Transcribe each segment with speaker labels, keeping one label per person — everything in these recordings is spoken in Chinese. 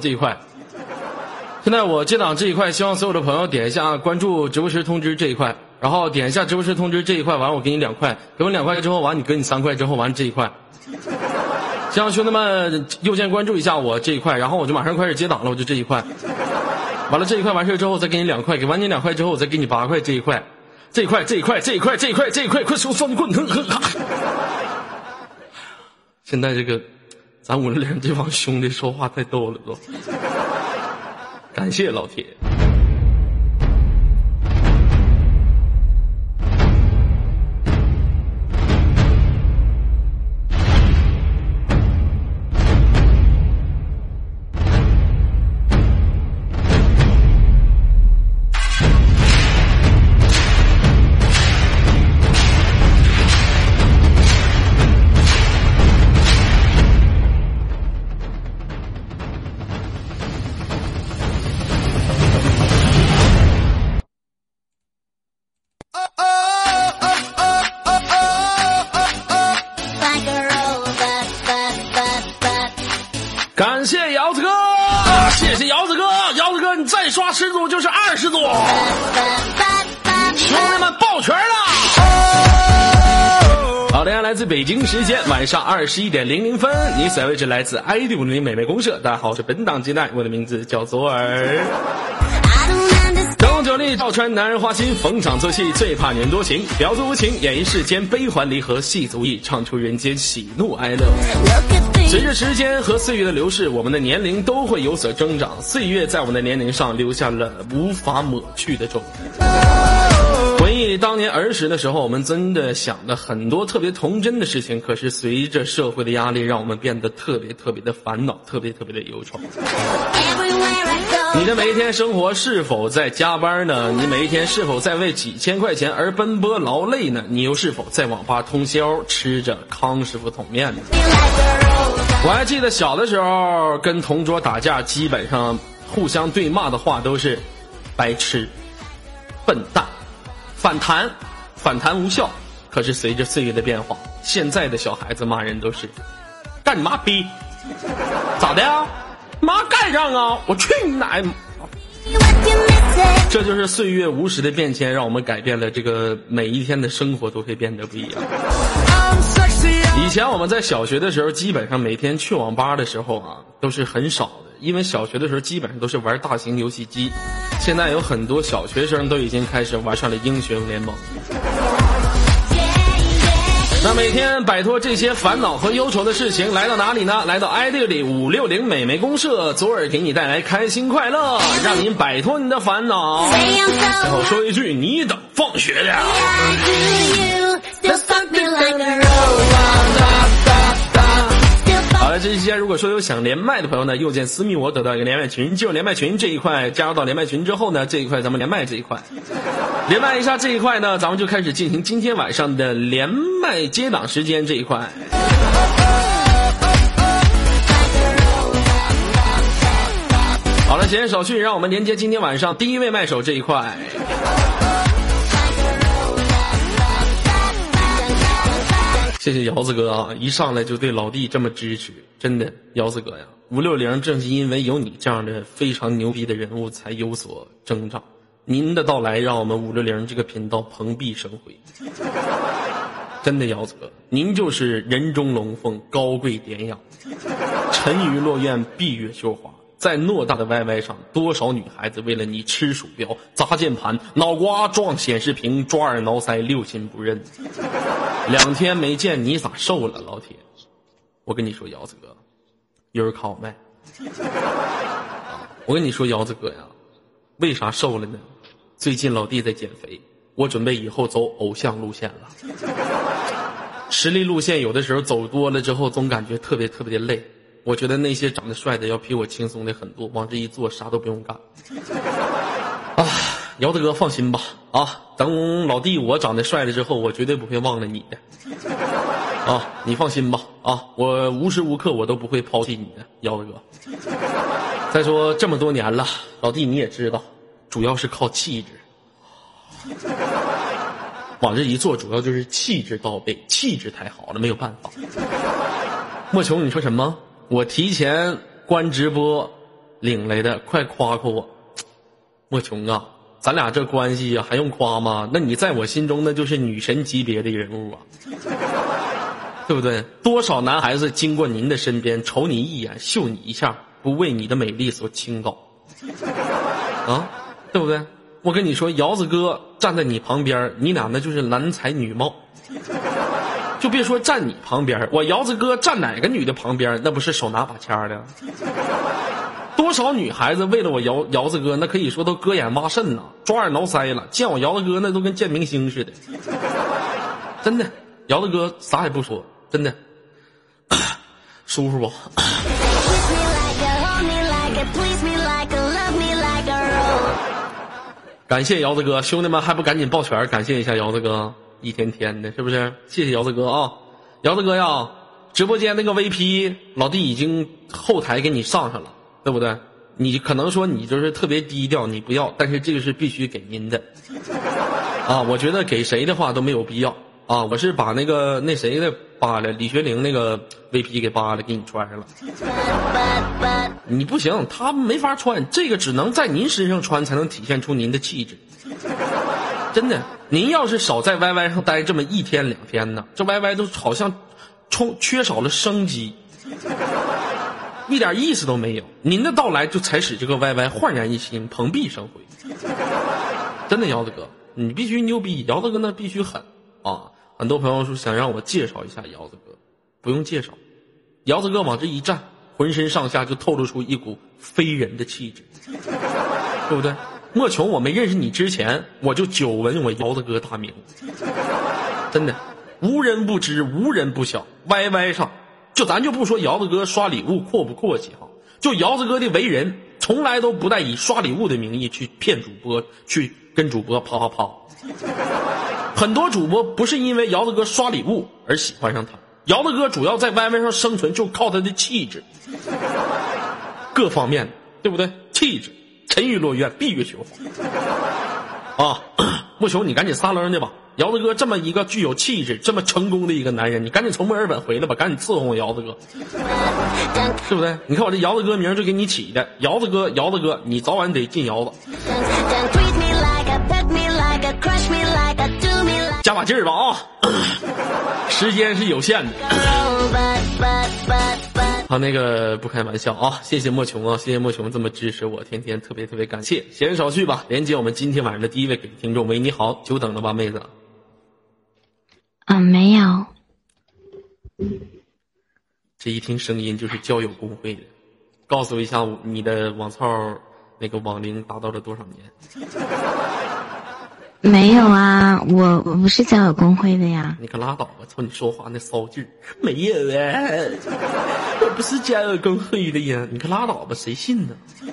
Speaker 1: 这一块。现在我接档这一块，希望所有的朋友点一下关注直播时通知这一块，然后点一下直播时通知这一块，完我给你两块，给我两块之后完你给你三块之后完这一块。希望兄弟们右键关注一下我这一块，然后我就马上开始接档了，我就这一块。完了这一块完事之后再给你两块，给完你两块之后我再给你八块这一块，这一块这一块这一块这一块这一块，快手双棍！现在这个咱五六零这帮兄弟说话太逗了都。感谢老铁。晚上二十一点零零分，你所在位置来自 ID 五零美美公社，大家好，我是本档接待，我的名字叫左耳。张九力赵川男人花心，逢场作戏最怕女人多情，婊子无情，演绎世间悲欢离合，戏足意，唱出人间喜怒哀乐。随着时间和岁月的流逝，我们的年龄都会有所增长，岁月在我们的年龄上留下了无法抹去的皱纹。忆当年儿时的时候，我们真的想的很多特别童真的事情，可是随着社会的压力，让我们变得特别特别的烦恼，特别特别的忧愁。你的每一天生活是否在加班呢？你每一天是否在为几千块钱而奔波劳累呢？你又是否在网吧通宵吃着康师傅桶面呢？我还记得小的时候跟同桌打架，基本上互相对骂的话都是“白痴”“笨蛋”“反弹”“反弹无效”。可是随着岁月的变化，现在的小孩子骂人都是“干你妈逼”，咋的呀？妈干上啊！我去你奶！这就是岁月无时的变迁，让我们改变了这个每一天的生活都会变得不一样。以前我们在小学的时候，基本上每天去网吧的时候啊，都是很少的，因为小学的时候基本上都是玩大型游戏机。现在有很多小学生都已经开始玩上了英雄联盟。那每天摆脱这些烦恼和忧愁的事情，来到哪里呢？来到 ID 里五六零美眉公社，左耳给你带来开心快乐，让您摆脱你的烦恼。最后说一句，你等放学了。好了，这期间如果说有想连麦的朋友呢，右键私密我，得到一个连麦群，进入连麦群这一块，加入到连麦群之后呢，这一块咱们连麦这一块，连麦一下这一块呢，咱们就开始进行今天晚上的连麦接档时间这一块。好了，闲言少叙，让我们连接今天晚上第一位麦手这一块。谢谢姚子哥啊！一上来就对老弟这么支持，真的，姚子哥呀，五六零正是因为有你这样的非常牛逼的人物，才有所增长。您的到来让我们五六零这个频道蓬荜生辉。真的，姚子哥，您就是人中龙凤，高贵典雅，沉鱼落雁，闭月羞花。在偌大的 YY 上，多少女孩子为了你吃鼠标、砸键盘、脑瓜撞显示屏、抓耳挠腮、六亲不认。两天没见你咋瘦了，老铁？我跟你说，姚子哥，有人看我麦。我跟你说，姚子哥呀，为啥瘦了呢？最近老弟在减肥，我准备以后走偶像路线了。实力路线有的时候走多了之后，总感觉特别特别的累。我觉得那些长得帅的要比我轻松的很多，往这一坐啥都不用干。啊，姚大哥放心吧，啊，等老弟我长得帅了之后，我绝对不会忘了你的。啊，你放心吧，啊，我无时无刻我都不会抛弃你的，姚大哥。再说这么多年了，老弟你也知道，主要是靠气质。往这一坐，主要就是气质到位，气质太好了，没有办法。莫琼，你说什么？我提前关直播，领来的，快夸夸我。莫琼啊，咱俩这关系，还用夸吗？那你在我心中那就是女神级别的人物啊，对不对？多少男孩子经过您的身边，瞅你一眼，秀你一下，不为你的美丽所倾倒啊，对不对？我跟你说，姚子哥站在你旁边，你俩那就是男才女貌。就别说站你旁边，我姚子哥站哪个女的旁边，那不是手拿把掐的？多少女孩子为了我姚姚子哥，那可以说都割眼挖肾呐，抓耳挠腮了。见我姚子哥，那都跟见明星似的。真的，姚子哥啥也不说，真的 舒服不？感谢姚子哥，兄弟们还不赶紧抱拳感谢一下姚子哥，一天天的，是不是？谢谢姚子哥啊，姚子哥呀，直播间那个 VP 老弟已经后台给你上上了。对不对？你可能说你就是特别低调，你不要，但是这个是必须给您的，啊，我觉得给谁的话都没有必要啊。我是把那个那谁的扒了，李学玲那个 VP 给扒了，给你穿上了。你不行，他没法穿，这个只能在您身上穿，才能体现出您的气质。真的，您要是少在 YY 上待这么一天两天呢，这 YY 都好像充缺少了生机。一点意思都没有，您的到来就才使这个 YY 焕然一新、蓬荜生辉。真的，姚子哥，你必须牛逼！姚子哥那必须狠啊！很多朋友说想让我介绍一下姚子哥，不用介绍，姚子哥往这一站，浑身上下就透露出一股非人的气质，对不对？莫琼，我没认识你之前，我就久闻我姚子哥大名，真的，无人不知，无人不晓，YY 上。就咱就不说姚子哥刷礼物阔不阔气哈，就姚子哥的为人，从来都不带以刷礼物的名义去骗主播，去跟主播啪啪啪。很多主播不是因为姚子哥刷礼物而喜欢上他，姚子哥主要在 YY 上生存就靠他的气质，各方面对不对？气质，沉鱼落雁，闭月羞花。啊，不求你赶紧撒楞去吧。姚子哥这么一个具有气质、这么成功的一个男人，你赶紧从墨尔本回来吧，赶紧伺候我姚子哥，对不对？你看我这姚子哥名就给你起的，姚子哥，姚子哥，你早晚得进窑子，加把劲儿吧啊！时间是有限的。好，那个不开玩笑啊！谢谢莫琼啊，谢谢莫琼这么支持我，天天特别特别感谢。闲言少叙吧，连接我们今天晚上的第一位给听众。喂，你好，久等了吧，妹子？
Speaker 2: 啊，没有。
Speaker 1: 这一听声音就是交友公会的，告诉一下你的网操那个网龄达到了多少年？
Speaker 2: 没有啊，我我不是交友公会的呀。
Speaker 1: 你可拉倒吧，瞅你说话那骚劲儿，没有啊，我 不是交友公会的呀。你可拉倒吧，谁信呢？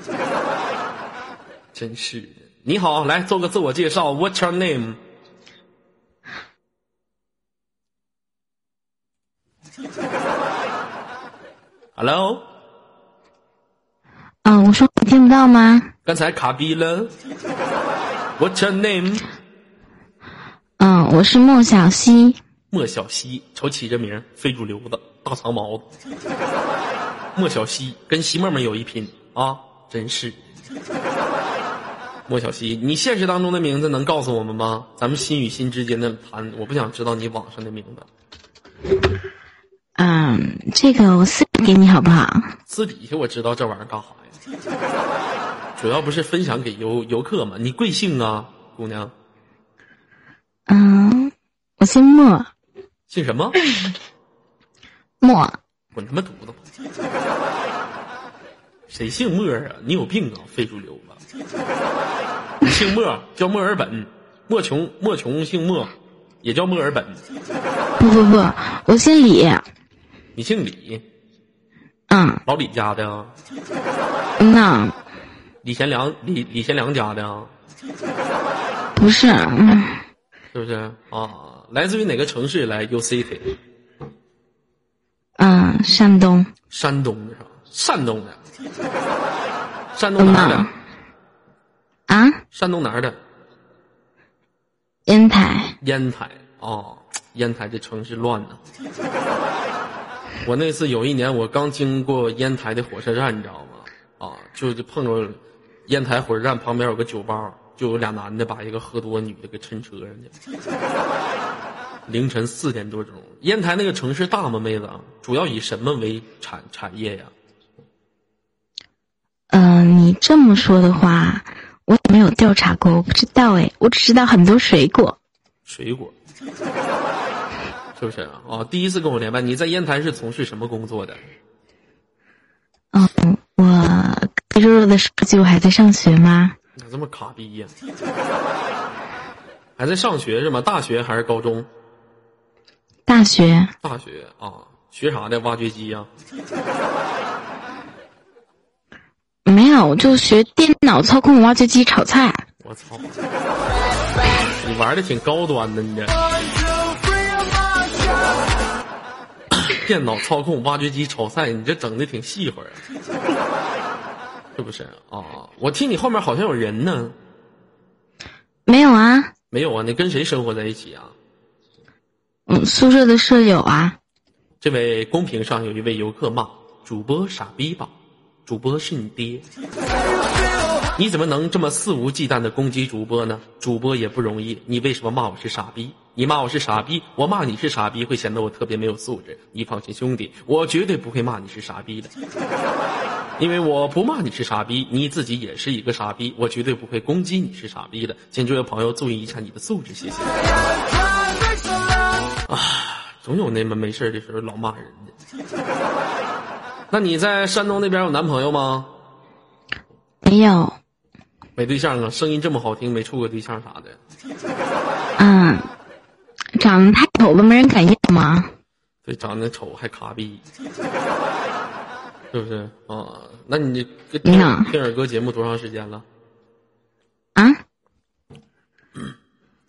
Speaker 1: 真是的。你好，来做个自我介绍，What's your name？Hello。
Speaker 2: 嗯，我说你听不到吗？
Speaker 1: 刚才卡逼了。What's your name？
Speaker 2: 嗯，我是莫小西。
Speaker 1: 莫小西，瞅起这名，非主流的，大长毛子。莫小西跟西妹妹有一拼啊！真是。莫小西，你现实当中的名字能告诉我们吗？咱们心与心之间的谈，我不想知道你网上的名字。
Speaker 2: 嗯，这个我私给你好不好？
Speaker 1: 私底下我知道这玩意儿干啥呀？主要不是分享给游游客吗？你贵姓啊，姑娘？
Speaker 2: 嗯，我姓莫。
Speaker 1: 姓什么？
Speaker 2: 莫。
Speaker 1: 滚他妈犊子！谁姓莫啊？你有病啊？非主流吧？你姓莫，叫墨尔本。莫琼，莫琼姓莫，也叫墨尔本。
Speaker 2: 不不不，我姓李。
Speaker 1: 你姓李？
Speaker 2: 嗯。
Speaker 1: 老李家的。
Speaker 2: 嗯呐。
Speaker 1: 李贤良，李李贤良家的啊？
Speaker 2: 不是，
Speaker 1: 是不是啊？来自于哪个城市？来 U City。
Speaker 2: 嗯，山东。
Speaker 1: 山东的？山东的。山东哪儿的？
Speaker 2: 啊？
Speaker 1: 山东哪儿的？
Speaker 2: 烟台。
Speaker 1: 烟台哦，烟台这城市乱呢。我那次有一年，我刚经过烟台的火车站，你知道吗？啊，就就碰着烟台火车站旁边有个酒吧，就有俩男的把一个喝多女的给抻车上去。凌晨四点多钟，烟台那个城市大吗，妹子？主要以什么为产产业呀？
Speaker 2: 嗯，你这么说的话，我也没有调查过，我不知道哎，我只知道很多水果。
Speaker 1: 水果，是不是啊？哦，第一次跟我连麦，你在烟台是从事什么工作的？
Speaker 2: 嗯，我肉肉的说句，我还在上学吗？
Speaker 1: 咋这么卡逼呀？还在上学是吗？大学还是高中？
Speaker 2: 大学。
Speaker 1: 大学啊，学啥的？挖掘机呀？
Speaker 2: 没有，就学电脑操控挖掘机炒菜。
Speaker 1: 我操！你玩的挺高端的，你这。电脑操控挖掘机炒菜，你这整的挺细活啊，是不是哦？我听你后面好像有人呢。
Speaker 2: 没有啊。
Speaker 1: 没有啊？你跟谁生活在一起啊？
Speaker 2: 嗯，宿舍的舍友啊。
Speaker 1: 这位公屏上有一位游客骂主播傻逼吧？主播是你爹。你怎么能这么肆无忌惮的攻击主播呢？主播也不容易，你为什么骂我是傻逼？你骂我是傻逼，我骂你是傻逼，会显得我特别没有素质。你放心，兄弟，我绝对不会骂你是傻逼的，因为我不骂你是傻逼，你自己也是一个傻逼，我绝对不会攻击你是傻逼的。请这位朋友注意一下你的素质，谢谢。啊，总有那么没事的时候老骂人的。那你在山东那边有男朋友吗？
Speaker 2: 没有。
Speaker 1: 没对象啊，声音这么好听，没处过对象啥的。
Speaker 2: 嗯，长得太丑了，没人敢要吗？
Speaker 1: 对，长得丑还卡逼，是不是啊？那你听听耳哥节目多长时间了？
Speaker 2: 啊？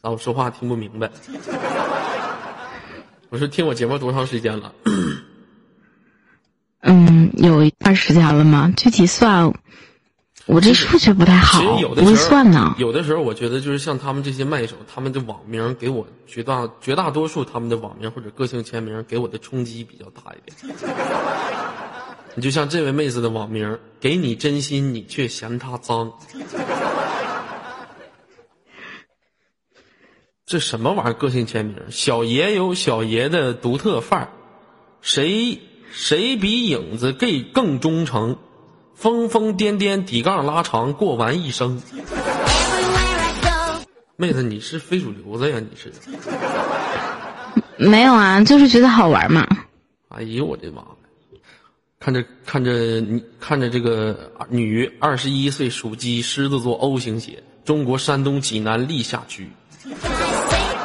Speaker 1: 咋我说话听不明白？我说听我节目多长时间了？
Speaker 2: 嗯，有一段时间了吗？具体算。我这数学不太好，不会算呢。
Speaker 1: 有的时候，我觉得就是像他们这些麦手，他们的网名给我绝大绝大多数他们的网名或者个性签名给我的冲击比较大一点。你就像这位妹子的网名，给你真心，你却嫌他脏。这什么玩意儿？个性签名？小爷有小爷的独特范儿，谁谁比影子 gay 更忠诚？疯疯癫癫，底杠拉长，过完一生。妹子，你是非主流子呀？你是？
Speaker 2: 没有啊，就是觉得好玩嘛。
Speaker 1: 哎呦我的妈！看着看着你看着这个女，二十一岁，属鸡，狮子座，O 型血，中国山东济南历下区。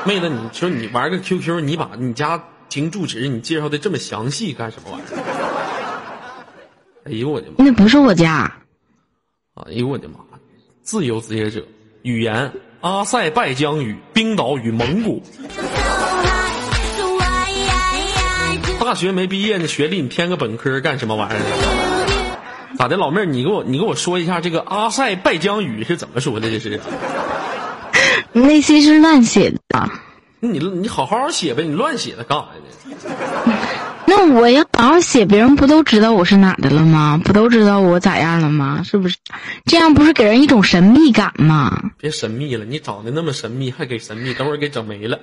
Speaker 1: 妹子，你说你玩个 QQ，你把你家庭住址你介绍的这么详细，干什么玩意儿？哎呦我的妈！
Speaker 2: 那不是我家。
Speaker 1: 哎呦我的妈！自由职业者，语言阿塞拜疆语，冰岛语蒙古。大学没毕业呢，学历你填个本科干什么玩意儿？咋的，老妹儿，你给我你给我说一下这个阿塞拜疆语是怎么说的？这是？
Speaker 2: 那些是乱写的。
Speaker 1: 你你好好写呗，你乱写的干啥
Speaker 2: 呢？那我要好好写，别人不都知道我是哪的了吗？不都知道我咋样了吗？是不是？这样不是给人一种神秘感吗？
Speaker 1: 别神秘了，你长得那么神秘，还给神秘，等会儿给整没了，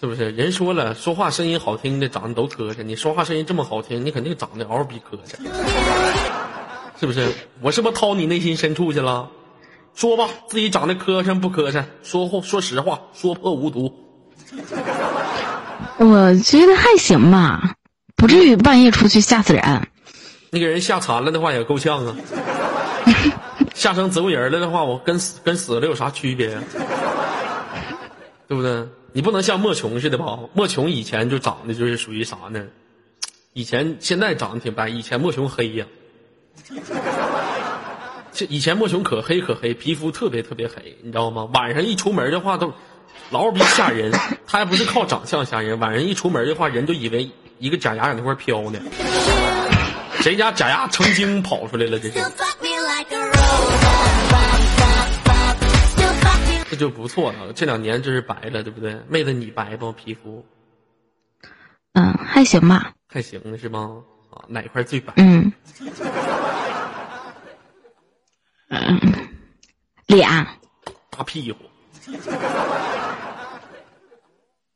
Speaker 1: 是不是？人说了，说话声音好听的长得都磕碜，你说话声音这么好听，你肯定长得嗷逼磕碜，是不是？我是不是掏你内心深处去了？说吧，自己长得磕碜不磕碜？说话说实话，说破无毒。
Speaker 2: 我觉得还行吧，不至于半夜出去吓死人。
Speaker 1: 你给人吓残了的话也够呛啊！吓成植物人了的话，我跟死跟死了有啥区别呀？对不对？你不能像莫琼似的吧？莫琼以前就长得就是属于啥呢？以前现在长得挺白，以前莫琼黑呀。这以前莫琼可黑可黑，皮肤特别特别黑，你知道吗？晚上一出门的话都。老逼吓人，他还不是靠长相吓人，晚上一出门的话，人就以为一个假牙在那块飘呢。谁家假牙成精跑出来了？这是，这就不错了。这两年真是白了，对不对？妹子，你白不？皮肤？
Speaker 2: 嗯，还行吧。
Speaker 1: 还行是吗？啊，啊，哪块最白？
Speaker 2: 嗯，嗯，脸，
Speaker 1: 大屁股。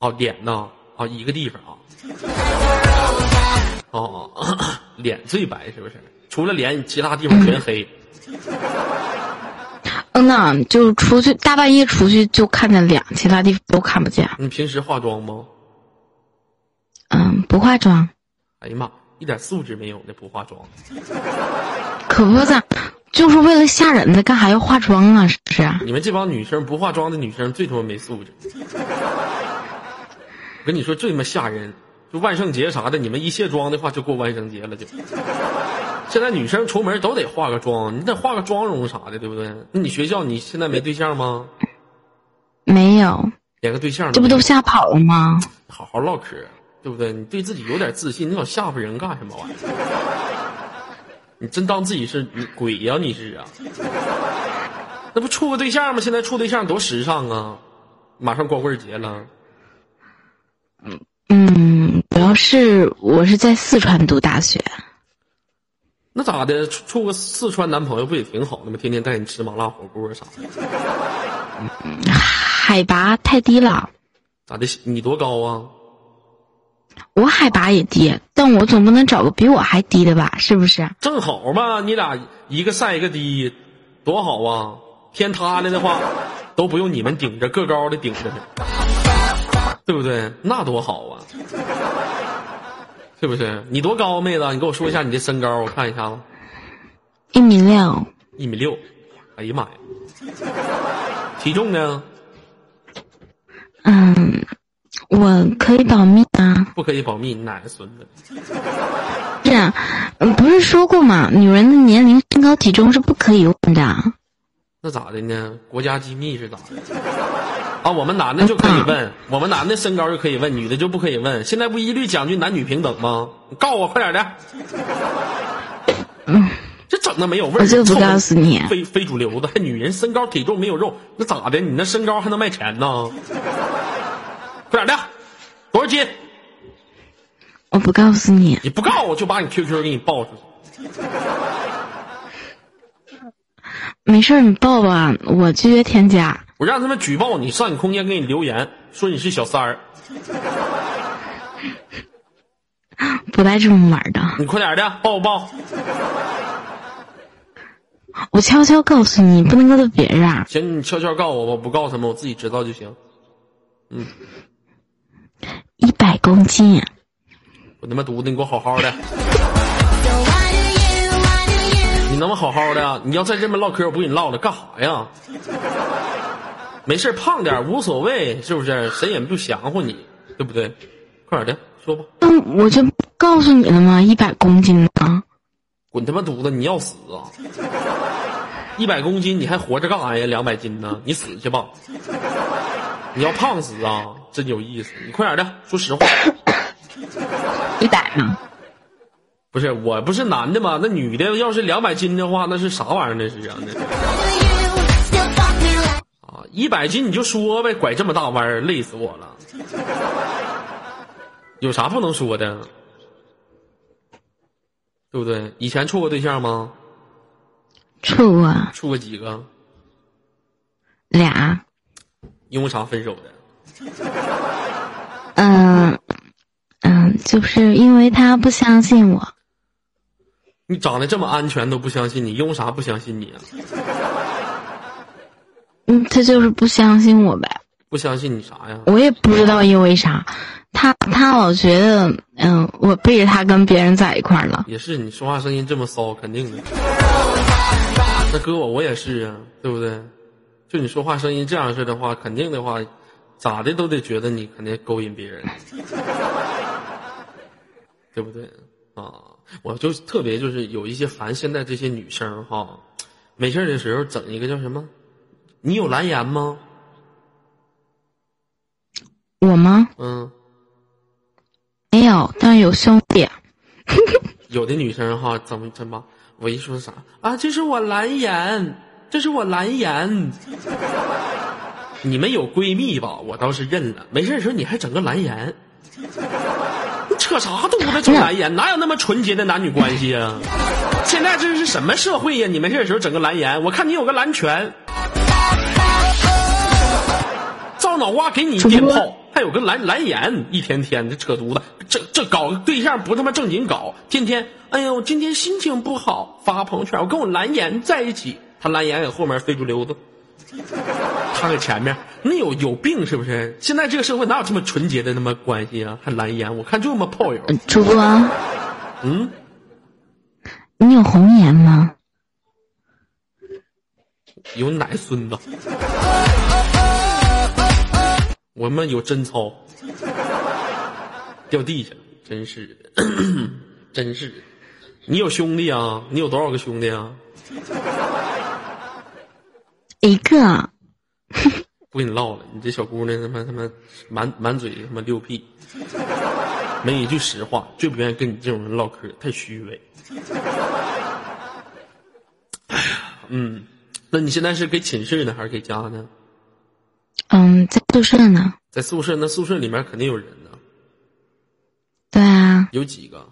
Speaker 1: 哦，脸呢？啊，一个地方啊。哦，脸最白是不是？除了脸，其他地方全黑。
Speaker 2: 嗯呐，就出去大半夜出去就看见脸，其他地方都看不见。
Speaker 1: 你平时化妆吗？
Speaker 2: 嗯，不化妆。
Speaker 1: 哎呀妈，一点素质没有那，不化妆。
Speaker 2: 可不咋，就是为了吓人的，干啥要化妆啊？是不是？
Speaker 1: 你们这帮女生不化妆的女生最他妈没素质。我跟你说，最他妈吓人，就万圣节啥的，你们一卸妆的话，就过万圣节了就。现在女生出门都得化个妆，你得化个妆容啥的，对不对？那你学校你现在没对象吗？
Speaker 2: 没有，
Speaker 1: 连个对象
Speaker 2: 这不都吓跑了吗？
Speaker 1: 好好唠嗑，对不对？你对自己有点自信，你老吓唬人干什么玩意儿？你真当自己是鬼呀？你是啊？那不处个对象吗？现在处对象多时尚啊！马上光棍节了。
Speaker 2: 嗯，主要是我是在四川读大学。
Speaker 1: 那咋的？处处个四川男朋友不也挺好的吗？天天带你吃麻辣火锅啥的。
Speaker 2: 海拔太低了。
Speaker 1: 咋的？你多高啊？
Speaker 2: 我海拔也低，但我总不能找个比我还低的吧？是不是？
Speaker 1: 正好嘛，你俩一个晒一个低，多好啊！天塌了的话，都不用你们顶着，个高的顶着呢，对不对？那多好啊！是不是？你多高，妹子？你给我说一下你的身高，我看一下子。
Speaker 2: 一米六。
Speaker 1: 一米六。哎呀妈呀！体重呢？
Speaker 2: 嗯，我可以保密啊。
Speaker 1: 不可以保密，你奶奶孙子。
Speaker 2: 是啊，不是说过吗？女人的年龄、身高、体重是不可以问的。
Speaker 1: 那咋的呢？国家机密是咋的？啊，我们男的就可以问，我们男的身高就可以问，女的就不可以问。现在不一律讲究男女平等吗？你告我快点的。
Speaker 2: 嗯，
Speaker 1: 这整的没有味儿。
Speaker 2: 我就不告诉你。
Speaker 1: 非非主流的，还女人身高体重没有肉，那咋的？你那身高还能卖钱呢？快点的，多少斤？
Speaker 2: 我不告诉你。
Speaker 1: 你不告我就把你 QQ 给你报出去。
Speaker 2: 没事你报吧，我拒绝添加。
Speaker 1: 我让他们举报你，上你空间给你留言，说你是小三儿。
Speaker 2: 不带这么玩的。
Speaker 1: 你快点的，报不报？
Speaker 2: 我悄悄告诉你，不能告诉别人。
Speaker 1: 行，你悄悄告诉我吧，不告诉他们，我自己知道就行。嗯。
Speaker 2: 一百公斤。
Speaker 1: 我他妈犊子，你给我好好的。你能不能好好的？你要再这么唠嗑，我不跟你唠了，干啥呀？没事，胖点无所谓，是不是？谁也不降乎你，对不对？快点的，说吧。
Speaker 2: 那我就告诉你了吗？一百公斤呢？
Speaker 1: 滚他妈犊子！你要死啊！一百公斤，你还活着干啥呀？两百斤呢？你死去吧！你要胖死啊？真有意思！你快点的，说实话。
Speaker 2: 一百呢？
Speaker 1: 不是，我不是男的吗？那女的要是两百斤的话，那是啥玩意儿？那是啊，那。啊，一百斤你就说呗，拐这么大弯儿，累死我了。有啥不能说的？对不对？以前处过对象吗？
Speaker 2: 处过。
Speaker 1: 处过几个？
Speaker 2: 俩。
Speaker 1: 因为啥分手的？
Speaker 2: 嗯嗯，就是因为他不相信我。
Speaker 1: 你长得这么安全都不相信你，因为啥不相信你啊？
Speaker 2: 嗯，他就是不相信我呗。
Speaker 1: 不相信你啥呀？
Speaker 2: 我也不知道因为啥，他他老觉得，嗯，我背着他跟别人在一块儿了。
Speaker 1: 也是，你说话声音这么骚，肯定的。那哥我我也是啊，对不对？就你说话声音这样式的话，肯定的话，咋的都得觉得你肯定勾引别人，对不对？啊，我就特别就是有一些烦现在这些女生哈，没事的时候整一个叫什么？你有蓝颜吗？
Speaker 2: 我吗？
Speaker 1: 嗯，
Speaker 2: 没有，但有兄弟。
Speaker 1: 有的女生哈，怎么怎么，我一说啥啊？这是我蓝颜，这是我蓝颜。你们有闺蜜吧？我倒是认了。没事的时候你还整个蓝颜，你扯啥犊子？整蓝颜哪有那么纯洁的男女关系啊？现在这是什么社会呀？你没事的时候整个蓝颜，我看你有个蓝拳，造脑瓜给你电炮，还有个蓝蓝颜，一天天的扯犊子，这这搞个对象不他妈正经搞，天天哎呦，今天心情不好，发个朋友圈，我跟我蓝颜在一起，他蓝颜搁后面非主流子。他在前面，那有有病是不是？现在这个社会哪有这么纯洁的那么关系啊？还蓝颜，我看就他妈炮友。
Speaker 2: 主播，
Speaker 1: 嗯，
Speaker 2: 你有红颜吗？
Speaker 1: 有奶孙子。我们有贞操，掉地下了，真是的，真是的。你有兄弟啊？你有多少个兄弟啊？
Speaker 2: 一个。
Speaker 1: 不跟你唠了，你这小姑娘他妈他妈满满嘴他妈溜屁，没一句实话，最不愿意跟你这种人唠嗑，太虚伪。哎呀，嗯，那你现在是给寝室呢，还是给家呢？
Speaker 2: 嗯，在宿舍呢。
Speaker 1: 在宿舍，那宿舍里面肯定有人呢。
Speaker 2: 对啊。
Speaker 1: 有几个？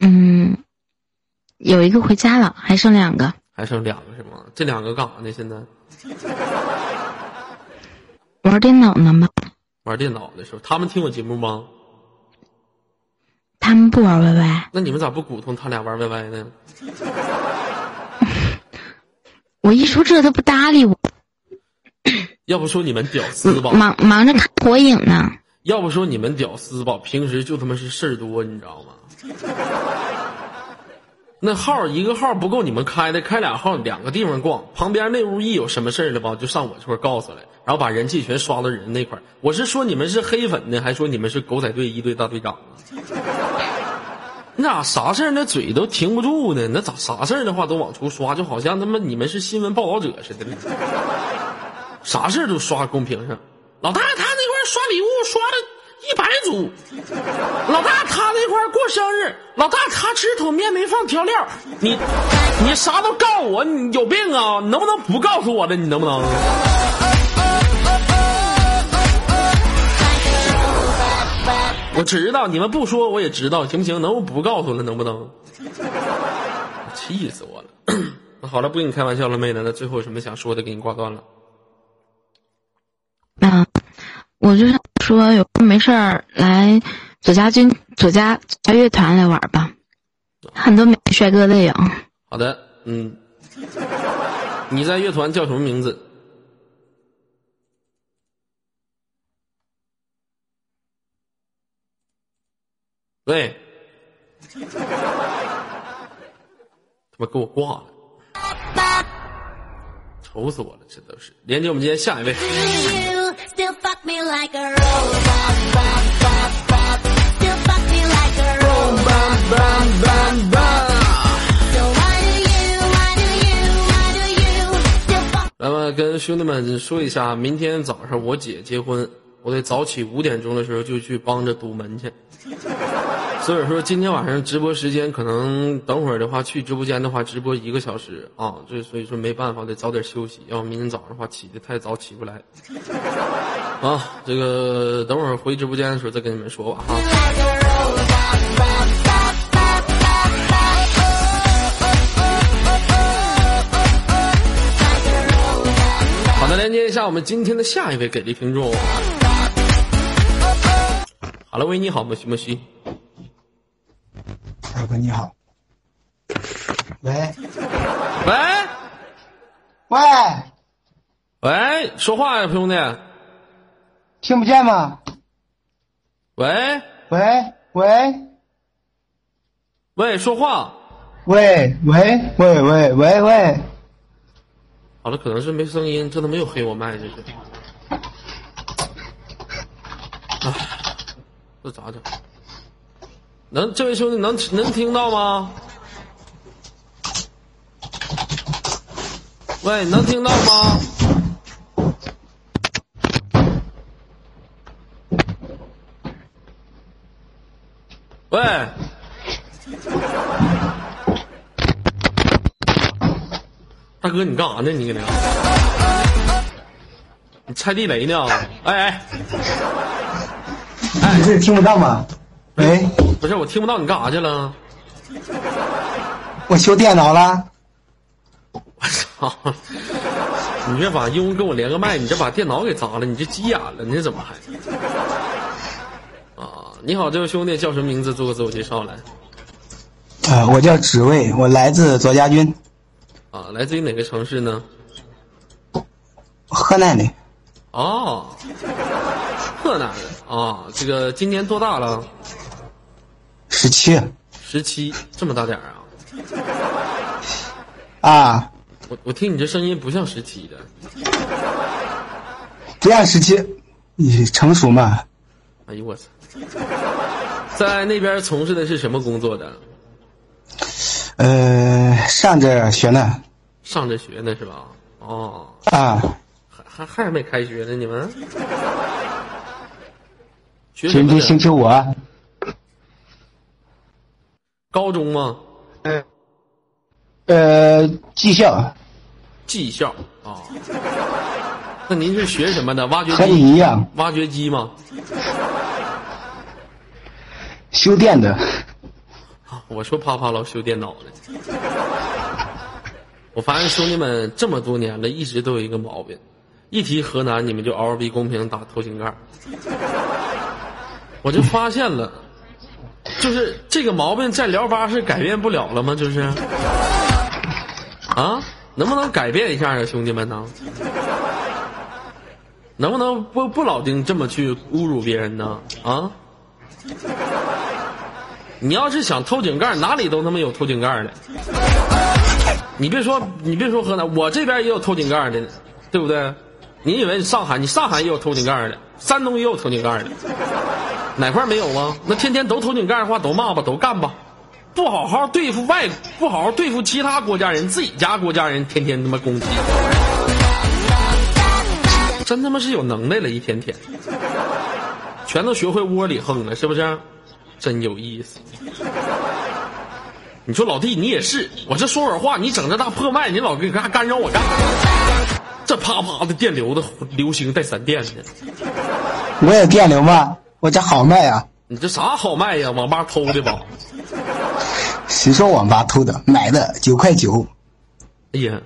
Speaker 2: 嗯，有一个回家了，还剩两个。
Speaker 1: 还剩两个是吗？这两个干啥呢？现在？
Speaker 2: 玩电脑呢吗？
Speaker 1: 玩电脑的时候，他们听我节目吗？
Speaker 2: 他们不玩 YY。
Speaker 1: 那你们咋不鼓动他俩玩 YY 呢？
Speaker 2: 我一说这，他不搭理我。
Speaker 1: 要不说你们屌丝吧？
Speaker 2: 忙忙着看火影呢。
Speaker 1: 要不说你们屌丝吧？平时就他妈是事儿多，你知道吗？那号一个号不够你们开的，开俩号两个地方逛。旁边那屋一有什么事儿了吧，就上我这块告诉来，然后把人气全刷到人那块我是说你们是黑粉呢，还说你们是狗仔队一队大队长 你咋啥事儿那嘴都停不住呢？那咋啥事儿的话都往出刷，就好像他妈你们是新闻报道者似的。啥事都刷公屏上。老大他那块刷礼物刷了。一百组，老大他那块过生日，老大他吃桶面没放调料，你你啥都告我，你有病啊？能不能不告诉我的？你能不能？我知道你们不说我也知道，行不行？能不不告诉了？能不能？气死我了！那 好了，不跟你开玩笑了，妹子。那最后有什么想说的？给你挂断了。
Speaker 2: 啊，我就想。说有空没事儿来左家军左家家乐团来玩吧，很多美帅哥的有。
Speaker 1: 好的，嗯，你在乐团叫什么名字？喂，他妈给我挂了，愁死我了，这都是。连接我们今天下一位。来吧，跟兄弟们说一下，明天早上我姐结婚，我得早起五点钟的时候就去帮着堵门去。所以说，今天晚上直播时间可能等会儿的话去直播间的话直播一个小时啊，这所以说没办法，得早点休息，要不明天早上的话起的太早起不来。啊，这个等会儿回直播间的时候再跟你们说吧啊。好的，连接一下我们今天的下一位给力听众。好了，喂，你好，莫西莫西。
Speaker 3: 大哥你好，喂，
Speaker 1: 喂，
Speaker 3: 喂，
Speaker 1: 喂，说话呀，兄弟，
Speaker 3: 听不见吗？
Speaker 1: 喂，
Speaker 3: 喂，喂，
Speaker 1: 喂，说话，
Speaker 3: 喂，喂，喂，喂，喂，喂，
Speaker 1: 好了，可能是没声音，这都没有黑我麦，这是，哎，这咋整？能，这位兄弟能能听到吗？喂，能听到吗？喂，大哥，你干啥呢？你搁那？你踩地雷呢？哎哎，
Speaker 3: 你这听不到吗？喂，
Speaker 1: 不是我听不到你干啥去了？
Speaker 3: 我修电脑了。
Speaker 1: 我操！你这把因为跟我连个麦，你这把电脑给砸了，你这急眼了，你这怎么还？啊，你好，这位兄弟叫什么名字？做个自我介绍来。
Speaker 3: 呃，我叫职位，我来自左家军，
Speaker 1: 啊，来自于哪个城市呢？
Speaker 3: 河南的，
Speaker 1: 哦，河南的啊，这个今年多大了？
Speaker 3: 十七
Speaker 1: 十七，这么大点儿啊？
Speaker 3: 啊，
Speaker 1: 我我听你这声音不像十七的。
Speaker 3: 不像十七，你成熟嘛？
Speaker 1: 哎呦我操！在那边从事的是什么工作的？
Speaker 3: 呃，上着学呢。
Speaker 1: 上着学呢是吧？哦，
Speaker 3: 啊，
Speaker 1: 还还还没开学呢，你们？学什么
Speaker 3: 今天星？期五啊。
Speaker 1: 高中吗？
Speaker 3: 呃，呃，技校
Speaker 1: 技校啊。那您是学什么的？挖掘
Speaker 3: 和你
Speaker 1: 机？
Speaker 3: 一样
Speaker 1: 挖掘机吗？
Speaker 3: 修电的。
Speaker 1: 我说啪啪老修电脑的。我发现兄弟们这么多年了，一直都有一个毛病，一提河南你们就嗷嗷逼公屏打头井盖。我就发现了，就是这个毛病在聊吧是改变不了了吗？就是啊，能不能改变一下啊，兄弟们呢？能不能不不老丁这么去侮辱别人呢？啊？你要是想偷井盖，哪里都他妈有偷井盖的。你别说，你别说河南，我这边也有偷井盖的，对不对？你以为你上海，你上海也有偷井盖的，山东也有偷井盖的，哪块没有啊？那天天都偷井盖的话，都骂吧，都干吧，不好好对付外，不好好对付其他国家人，自己家国家人天天他妈攻击，真他妈是有能耐了，一天天，全都学会窝里横了，是不是？真有意思。你说老弟，你也是，我这说会话，你整这大破麦，你老跟干干扰我干啥？这啪啪的电流的流星带闪电的，
Speaker 3: 我有电流吗？我这好卖啊！
Speaker 1: 你这啥好卖呀？网吧偷的吧？
Speaker 3: 谁说网吧偷的？买的九块九。
Speaker 1: 哎呀，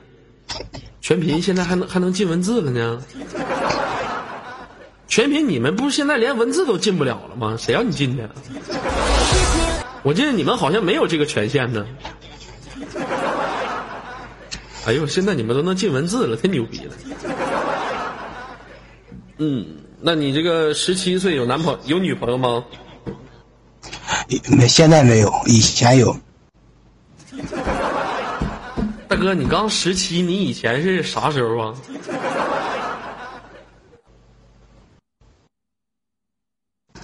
Speaker 1: 全屏现在还能还能进文字了呢。全屏你们不是现在连文字都进不了了吗？谁让你进的？我记得你们好像没有这个权限呢。哎呦，现在你们都能进文字了，太牛逼了。嗯，那你这个十七岁有男朋有女朋友吗？
Speaker 3: 没，现在没有，以前有。
Speaker 1: 大哥，你刚十七，你以前是啥时候啊？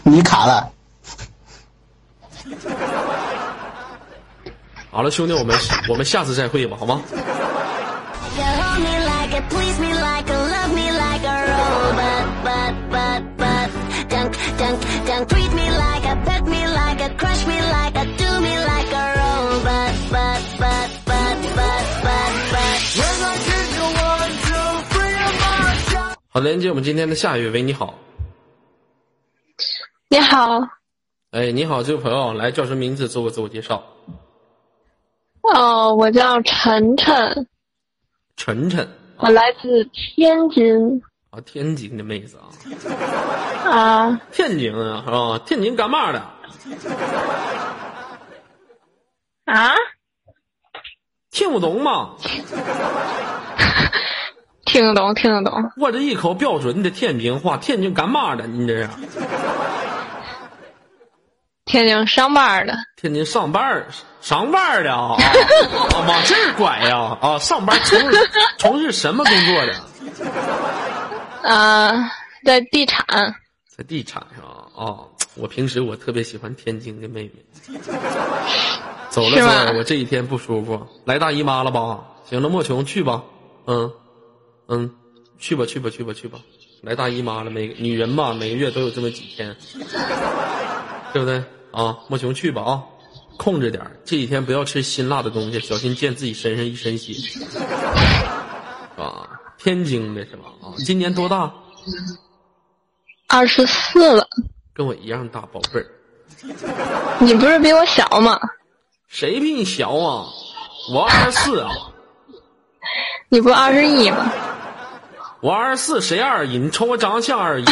Speaker 3: 你卡了。
Speaker 1: 好了，兄弟，我们我们下次再会吧，好吗？好，连接我们今天的下一位，喂，你好，
Speaker 4: 你好，
Speaker 1: 哎，你好，这位朋友，来叫什么名字？做个自我介绍。
Speaker 4: 哦，我叫晨晨，
Speaker 1: 晨晨
Speaker 4: 我来自天津
Speaker 1: 啊，天津的妹子啊，
Speaker 4: 啊，
Speaker 1: 天津啊，是吧？天津干嘛的？
Speaker 4: 啊，
Speaker 1: 听不懂吗？
Speaker 4: 听得懂，听得懂，
Speaker 1: 我这一口标准的天津话，天津干嘛的？你这是？
Speaker 4: 天津上班的，
Speaker 1: 天津上班儿上班儿的啊，啊往这儿拐呀啊！上班从事从事什么工作的？
Speaker 4: 啊，在地产，
Speaker 1: 在地产上啊。我平时我特别喜欢天津的妹妹。走了走了，我这几天不舒服，来大姨妈了吧？行了，莫琼去吧，嗯嗯，去吧去吧去吧去吧，来大姨妈了，每个女人嘛，每个月都有这么几天，对不对啊？莫琼去吧啊，控制点儿这几天不要吃辛辣的东西，小心溅自己身上一身血。啊，天津的是吧？啊，今年多大？
Speaker 4: 二十四了，
Speaker 1: 跟我一样大，宝贝儿。
Speaker 4: 你不是比我小吗？
Speaker 1: 谁比你小啊？我二十四啊，
Speaker 4: 你不二十一吗？
Speaker 1: 我二十四，谁二十一？你瞅我长得像二十一？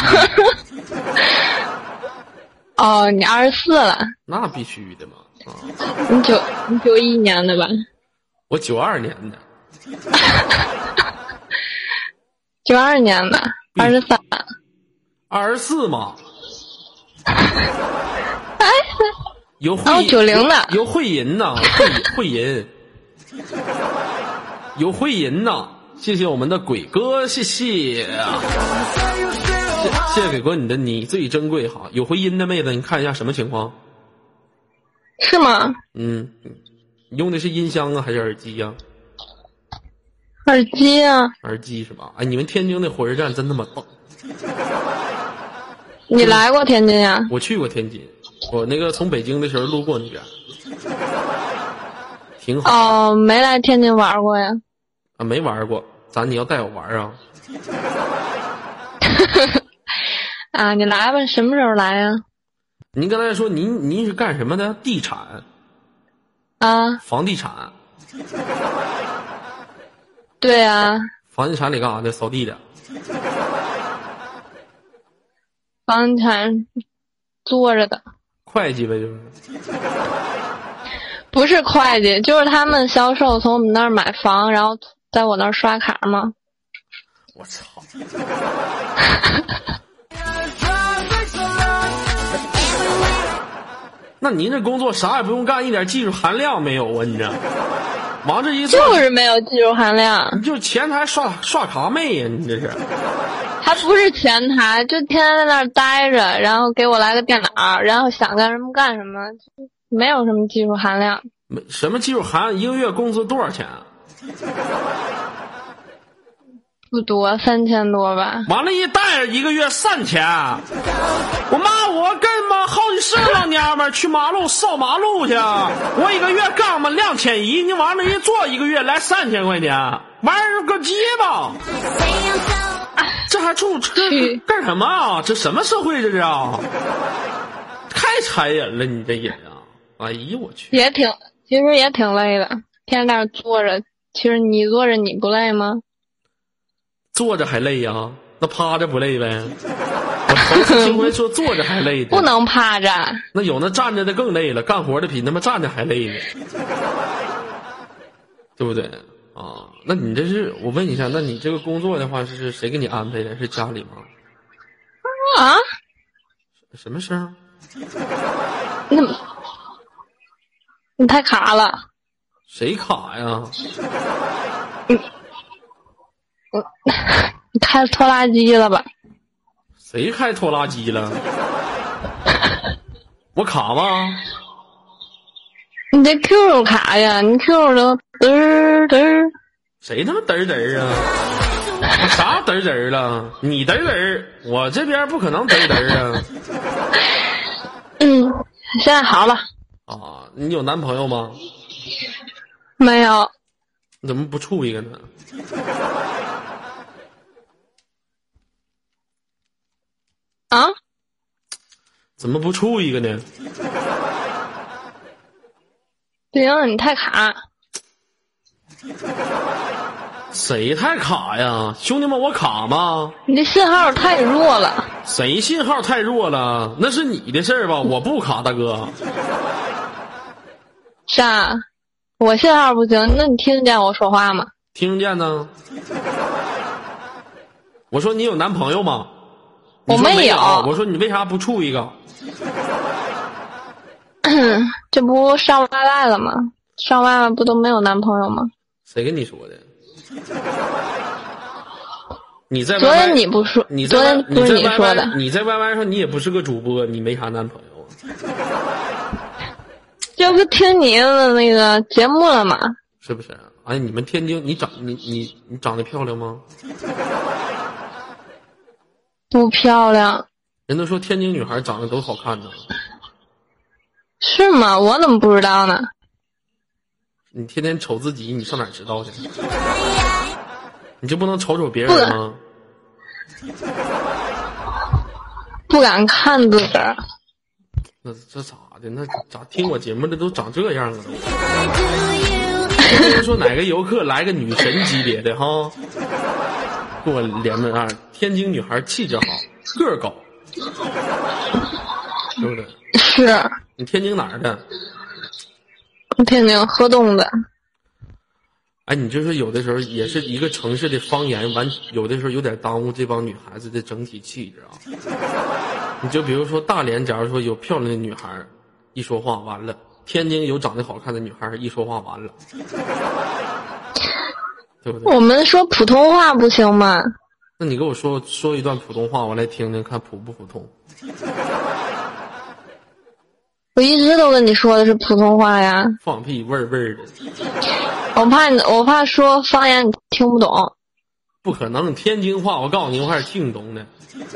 Speaker 4: 哦，你二十四了，
Speaker 1: 那必须的嘛！啊，
Speaker 4: 你九你九一年的吧？
Speaker 1: 我九二年的，
Speaker 4: 九二年的，二十三。
Speaker 1: 二十四嘛。
Speaker 4: 哎，
Speaker 1: 有会
Speaker 4: 哦90的
Speaker 1: 有有会银呐，会会银，有会银呐！谢谢我们的鬼哥，谢谢，谢谢谢鬼哥，你的你最珍贵哈！有回音的妹子，你看一下什么情况？
Speaker 4: 是吗？
Speaker 1: 嗯，你用的是音箱啊还是耳机呀、
Speaker 4: 耳机啊，
Speaker 1: 耳机是吧？哎，你们天津的火车站真他妈棒！
Speaker 4: 你来过天津呀？
Speaker 1: 我去过天津，我那个从北京的时候路过那边，挺好
Speaker 4: 哦，没来天津玩过呀。
Speaker 1: 啊，没玩过。咱你要带我玩啊？
Speaker 4: 啊，你来吧，什么时候来呀？
Speaker 1: 您刚才说您您是干什么的？地产、
Speaker 4: 啊，
Speaker 1: 房地产、
Speaker 4: 对呀，
Speaker 1: 房地产里干啥的？扫地的。
Speaker 4: 房地产坐着的，
Speaker 1: 会计呗，就是。
Speaker 4: 不是会计，就是他们销售从我们那儿买房，然后在我那儿刷卡吗。
Speaker 1: 我操！那您这工作啥也不用干，一点技术含量没有啊？你这，王志一坐，
Speaker 4: 就是没有技术含量，
Speaker 1: 你就前台刷刷卡妹呀、你这是？
Speaker 4: 还不是前台，就天天在那儿待着，然后给我来个电脑，然后想干什么干什么，没有什么技术含量。
Speaker 1: 没什么技术含？一个月工资多少钱啊？
Speaker 4: 不多，三千多吧。
Speaker 1: 完了，一带着一个月三千。我妈，我跟妈好几十老娘们儿去马路扫马路去，我一个月干嘛两千一，你往那一坐，一个月来三千块钱，玩儿个鸡巴！这还出这
Speaker 4: 去
Speaker 1: 干什么啊？这什么社会这是啊？太残忍了，你这人啊！哎呦我去！
Speaker 4: 也挺，其实也挺累的，天天在那儿坐着。其实你坐着你不累吗？
Speaker 1: 坐着还累呀、那趴着不累呗？我听回说坐着还累的，
Speaker 4: 不能趴着。
Speaker 1: 那有那站着的更累了，干活的比他妈站着还累呢，对不对啊？那你这是我问一下，那你这个工作的话是谁给你安排的？是家里吗？
Speaker 4: 啊？
Speaker 1: 什么声儿？
Speaker 4: 那么你太卡了。
Speaker 1: 谁卡呀？
Speaker 4: 你 开拖拉机了吧？
Speaker 1: 谁开拖拉机了？我卡吗？
Speaker 4: 你这 QQ 卡呀，你 QQ 都嘚儿嘚儿。
Speaker 1: 谁他妈嘚儿嘚儿啊？我啥嘚儿嘚儿了？你嘚儿嘚儿，我这边不可能嘚儿嘚儿啊！
Speaker 4: 嗯，现在好了，
Speaker 1: 啊，你有男朋友吗？
Speaker 4: 没有？
Speaker 1: 你怎么不处一个呢？
Speaker 4: 啊？
Speaker 1: 怎么不处一个呢？
Speaker 4: 不行，你太卡。
Speaker 1: 谁太卡呀？兄弟们，我卡吗？
Speaker 4: 你的信号太弱了。
Speaker 1: 谁信号太弱了？那是你的事儿吧？我不卡，大哥。
Speaker 4: 啥？我信号不行，那你听得见我说话吗？
Speaker 1: 听见呢？我说你有男朋友吗？
Speaker 4: 我
Speaker 1: 没
Speaker 4: 有
Speaker 1: 我说你为啥不处一个？
Speaker 4: 这不上 YY 了吗？上 YY 不都没有男朋友吗？
Speaker 1: 谁跟你说的？你在
Speaker 4: 昨天你不说，
Speaker 1: 你在
Speaker 4: 昨天不是你说的。
Speaker 1: 你在 YY 上你也不是个主播，你没啥男朋友啊？
Speaker 4: 这 不听你的那个节目了吗？
Speaker 1: 是不是？哎，你们天津，你长你你你长得漂亮吗？
Speaker 4: 不漂亮，
Speaker 1: 人都说天津女孩长得都好看呢，
Speaker 4: 是吗？我怎么不知道呢？
Speaker 1: 你天天瞅自己，你上哪儿知道去？你就不能瞅瞅别人吗？
Speaker 4: 不敢看自个儿。
Speaker 1: 那这咋的？那咋听我节目的都长这样了都
Speaker 5: ？do you?
Speaker 1: 比如说哪个游客来个女神级别的哈，给我连麦啊！天津女孩气质好，个儿高，对不对？
Speaker 4: 是
Speaker 1: 你天津哪儿的？
Speaker 4: 天津河东的，
Speaker 1: 哎，你就是有的时候也是一个城市的方言，完有的时候有点耽误这帮女孩子的整体气质啊。你就比如说大连，假如说有漂亮的女孩儿，一说话完了；天津有长得好看的女孩儿，一说话完了，对不对？
Speaker 4: 我们说普通话不行吗？
Speaker 1: 那你给我说说一段普通话，我来听听看普不普通。
Speaker 4: 我一直都跟你说的是普通话呀，
Speaker 1: 放屁味儿味儿的，
Speaker 4: 我怕你，我怕说方言你听不懂。
Speaker 1: 不可能！天津话我告诉你，我还是听懂的。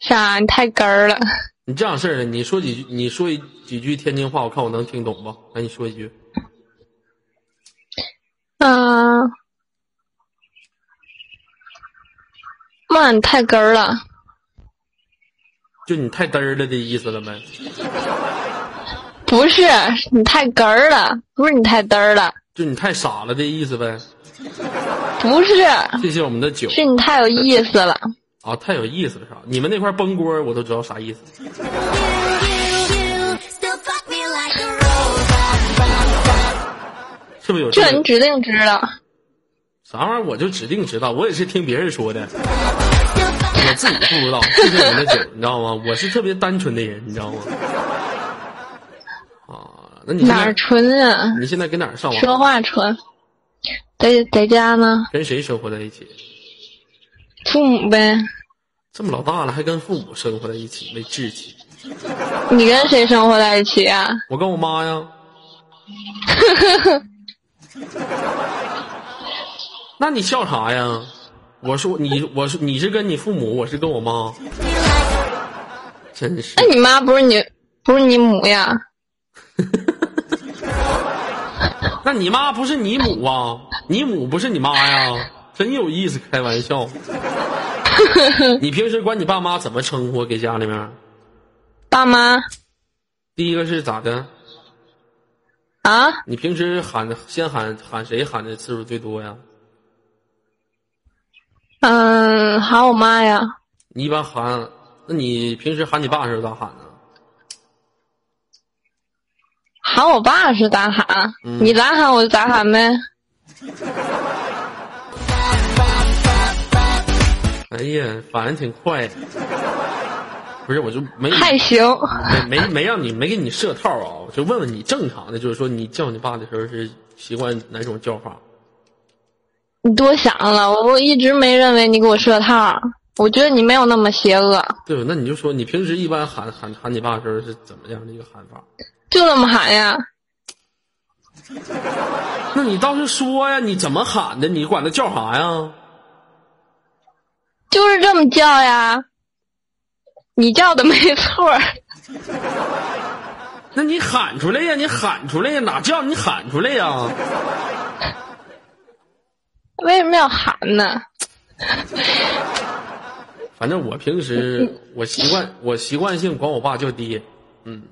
Speaker 4: 啥？你太根儿了。
Speaker 1: 你这样式儿的，你说几句，你说一几句天津话，我看我能听懂不？来，你说一句。
Speaker 4: 嗯、妈，你太根儿了。
Speaker 1: 就你太嘚儿了的意思了呗？
Speaker 4: 不是你太哏儿了，不是你太嘚儿了，
Speaker 1: 就你太傻了的意思呗？
Speaker 4: 不是，
Speaker 1: 谢谢我们的酒
Speaker 4: 是你太有意思了。
Speaker 1: 啊，太有意思了是吧？你们那块崩锅我都知道啥意思。是不是有这
Speaker 4: 你指定知道。
Speaker 1: 啥玩意儿？我就指定知道，我也是听别人说的我自己不知道。这是我的酒，你知道吗？我是特别单纯的人，你知道吗？啊，那你
Speaker 4: 哪儿纯啊？
Speaker 1: 你现在跟哪儿上网说？
Speaker 4: 话纯。在在家呢，
Speaker 1: 跟谁生活在一起？
Speaker 4: 父母呗。
Speaker 1: 这么老大了，还跟父母生活在一起，没志气。
Speaker 4: 你跟谁生活在一起啊？
Speaker 1: 我跟我妈呀。那你笑啥呀？我说你，我说你是跟你父母，我是跟我妈。真是
Speaker 4: 那，你妈不是你，不是你母呀？
Speaker 1: 那你妈不是你母啊？你母不是你妈呀？真有意思，开玩笑。你平时管你爸妈怎么称呼？给家里面，
Speaker 4: 爸妈
Speaker 1: 第一个是咋的？
Speaker 4: 啊？
Speaker 1: 你平时喊先喊喊谁喊的次数最多呀？
Speaker 4: 嗯，喊我妈呀。
Speaker 1: 你一般喊，那你平时喊你爸的时候咋喊呢？
Speaker 4: 喊我爸是咋喊？
Speaker 1: 嗯
Speaker 4: 你咋喊我就咋喊呗。
Speaker 1: 哎呀，反应挺快。不是，我就没
Speaker 4: 还行，
Speaker 1: 没没没让你没给你设套啊，我就问问你正常的，就是说你叫你爸的时候是习惯哪种叫法？
Speaker 4: 你多想了，我一直没认为你给我设套，我觉得你没有那么邪恶，
Speaker 1: 对吧？那你就说你平时一般喊喊喊你爸的时候是怎么样的一个喊法？
Speaker 4: 就这么喊呀。
Speaker 1: 那你倒是说呀，你怎么喊的？你管他叫啥呀？
Speaker 4: 就是这么叫呀，你叫的没错。
Speaker 1: 那你喊出来呀，你喊出来呀，哪叫你喊出来呀？
Speaker 4: 为什么要喊呢？
Speaker 1: 反正我平时 我习惯我习惯性管我爸叫爹，嗯，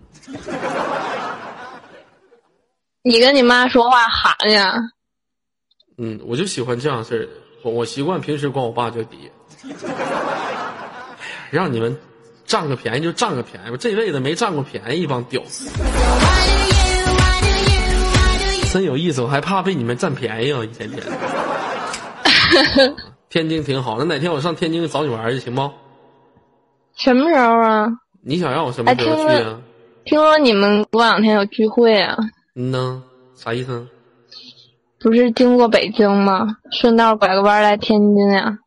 Speaker 4: 你跟你妈说话喊呀？
Speaker 1: 嗯，我就喜欢这样式儿的。我我习惯平时管我爸叫爹。哎呀，让你们占个便宜就占个便宜吧，这辈子没占过便宜，一帮屌丝?真有意思。我还怕被你们占便宜啊，一天天的。天津挺好，那哪天我上天津找你玩去行不？
Speaker 4: 什么时候啊？
Speaker 1: 你想让我什么时候去
Speaker 4: 哎
Speaker 1: 啊？
Speaker 4: 听说你们过两天有聚会啊？
Speaker 1: 嗯呢，啥意思？
Speaker 4: 不是经过北京吗？顺道拐个弯来天津呀？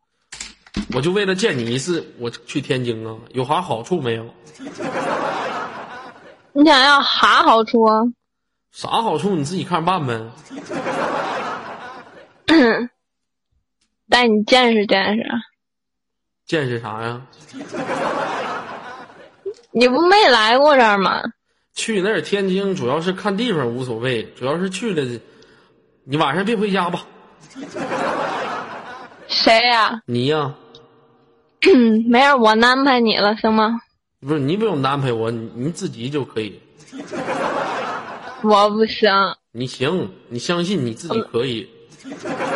Speaker 1: 我就为了见你一次，我去天津啊，有啥好处没有？
Speaker 4: 你想要啥好处啊？
Speaker 1: 啥好处你自己看着办呗。
Speaker 4: 带你见识见识。
Speaker 1: 见识啥呀？
Speaker 4: 你不没来过这儿吗？
Speaker 1: 去那儿天津主要是看地方无所谓，主要是去了，你晚上别回家吧。
Speaker 4: 谁呀、
Speaker 1: 你呀，
Speaker 4: 嗯，没事，我安排你了，行吗？
Speaker 1: 不是你不用安排我，你你自己就可以。
Speaker 4: 我不行，
Speaker 1: 你行，你相信你自己可以。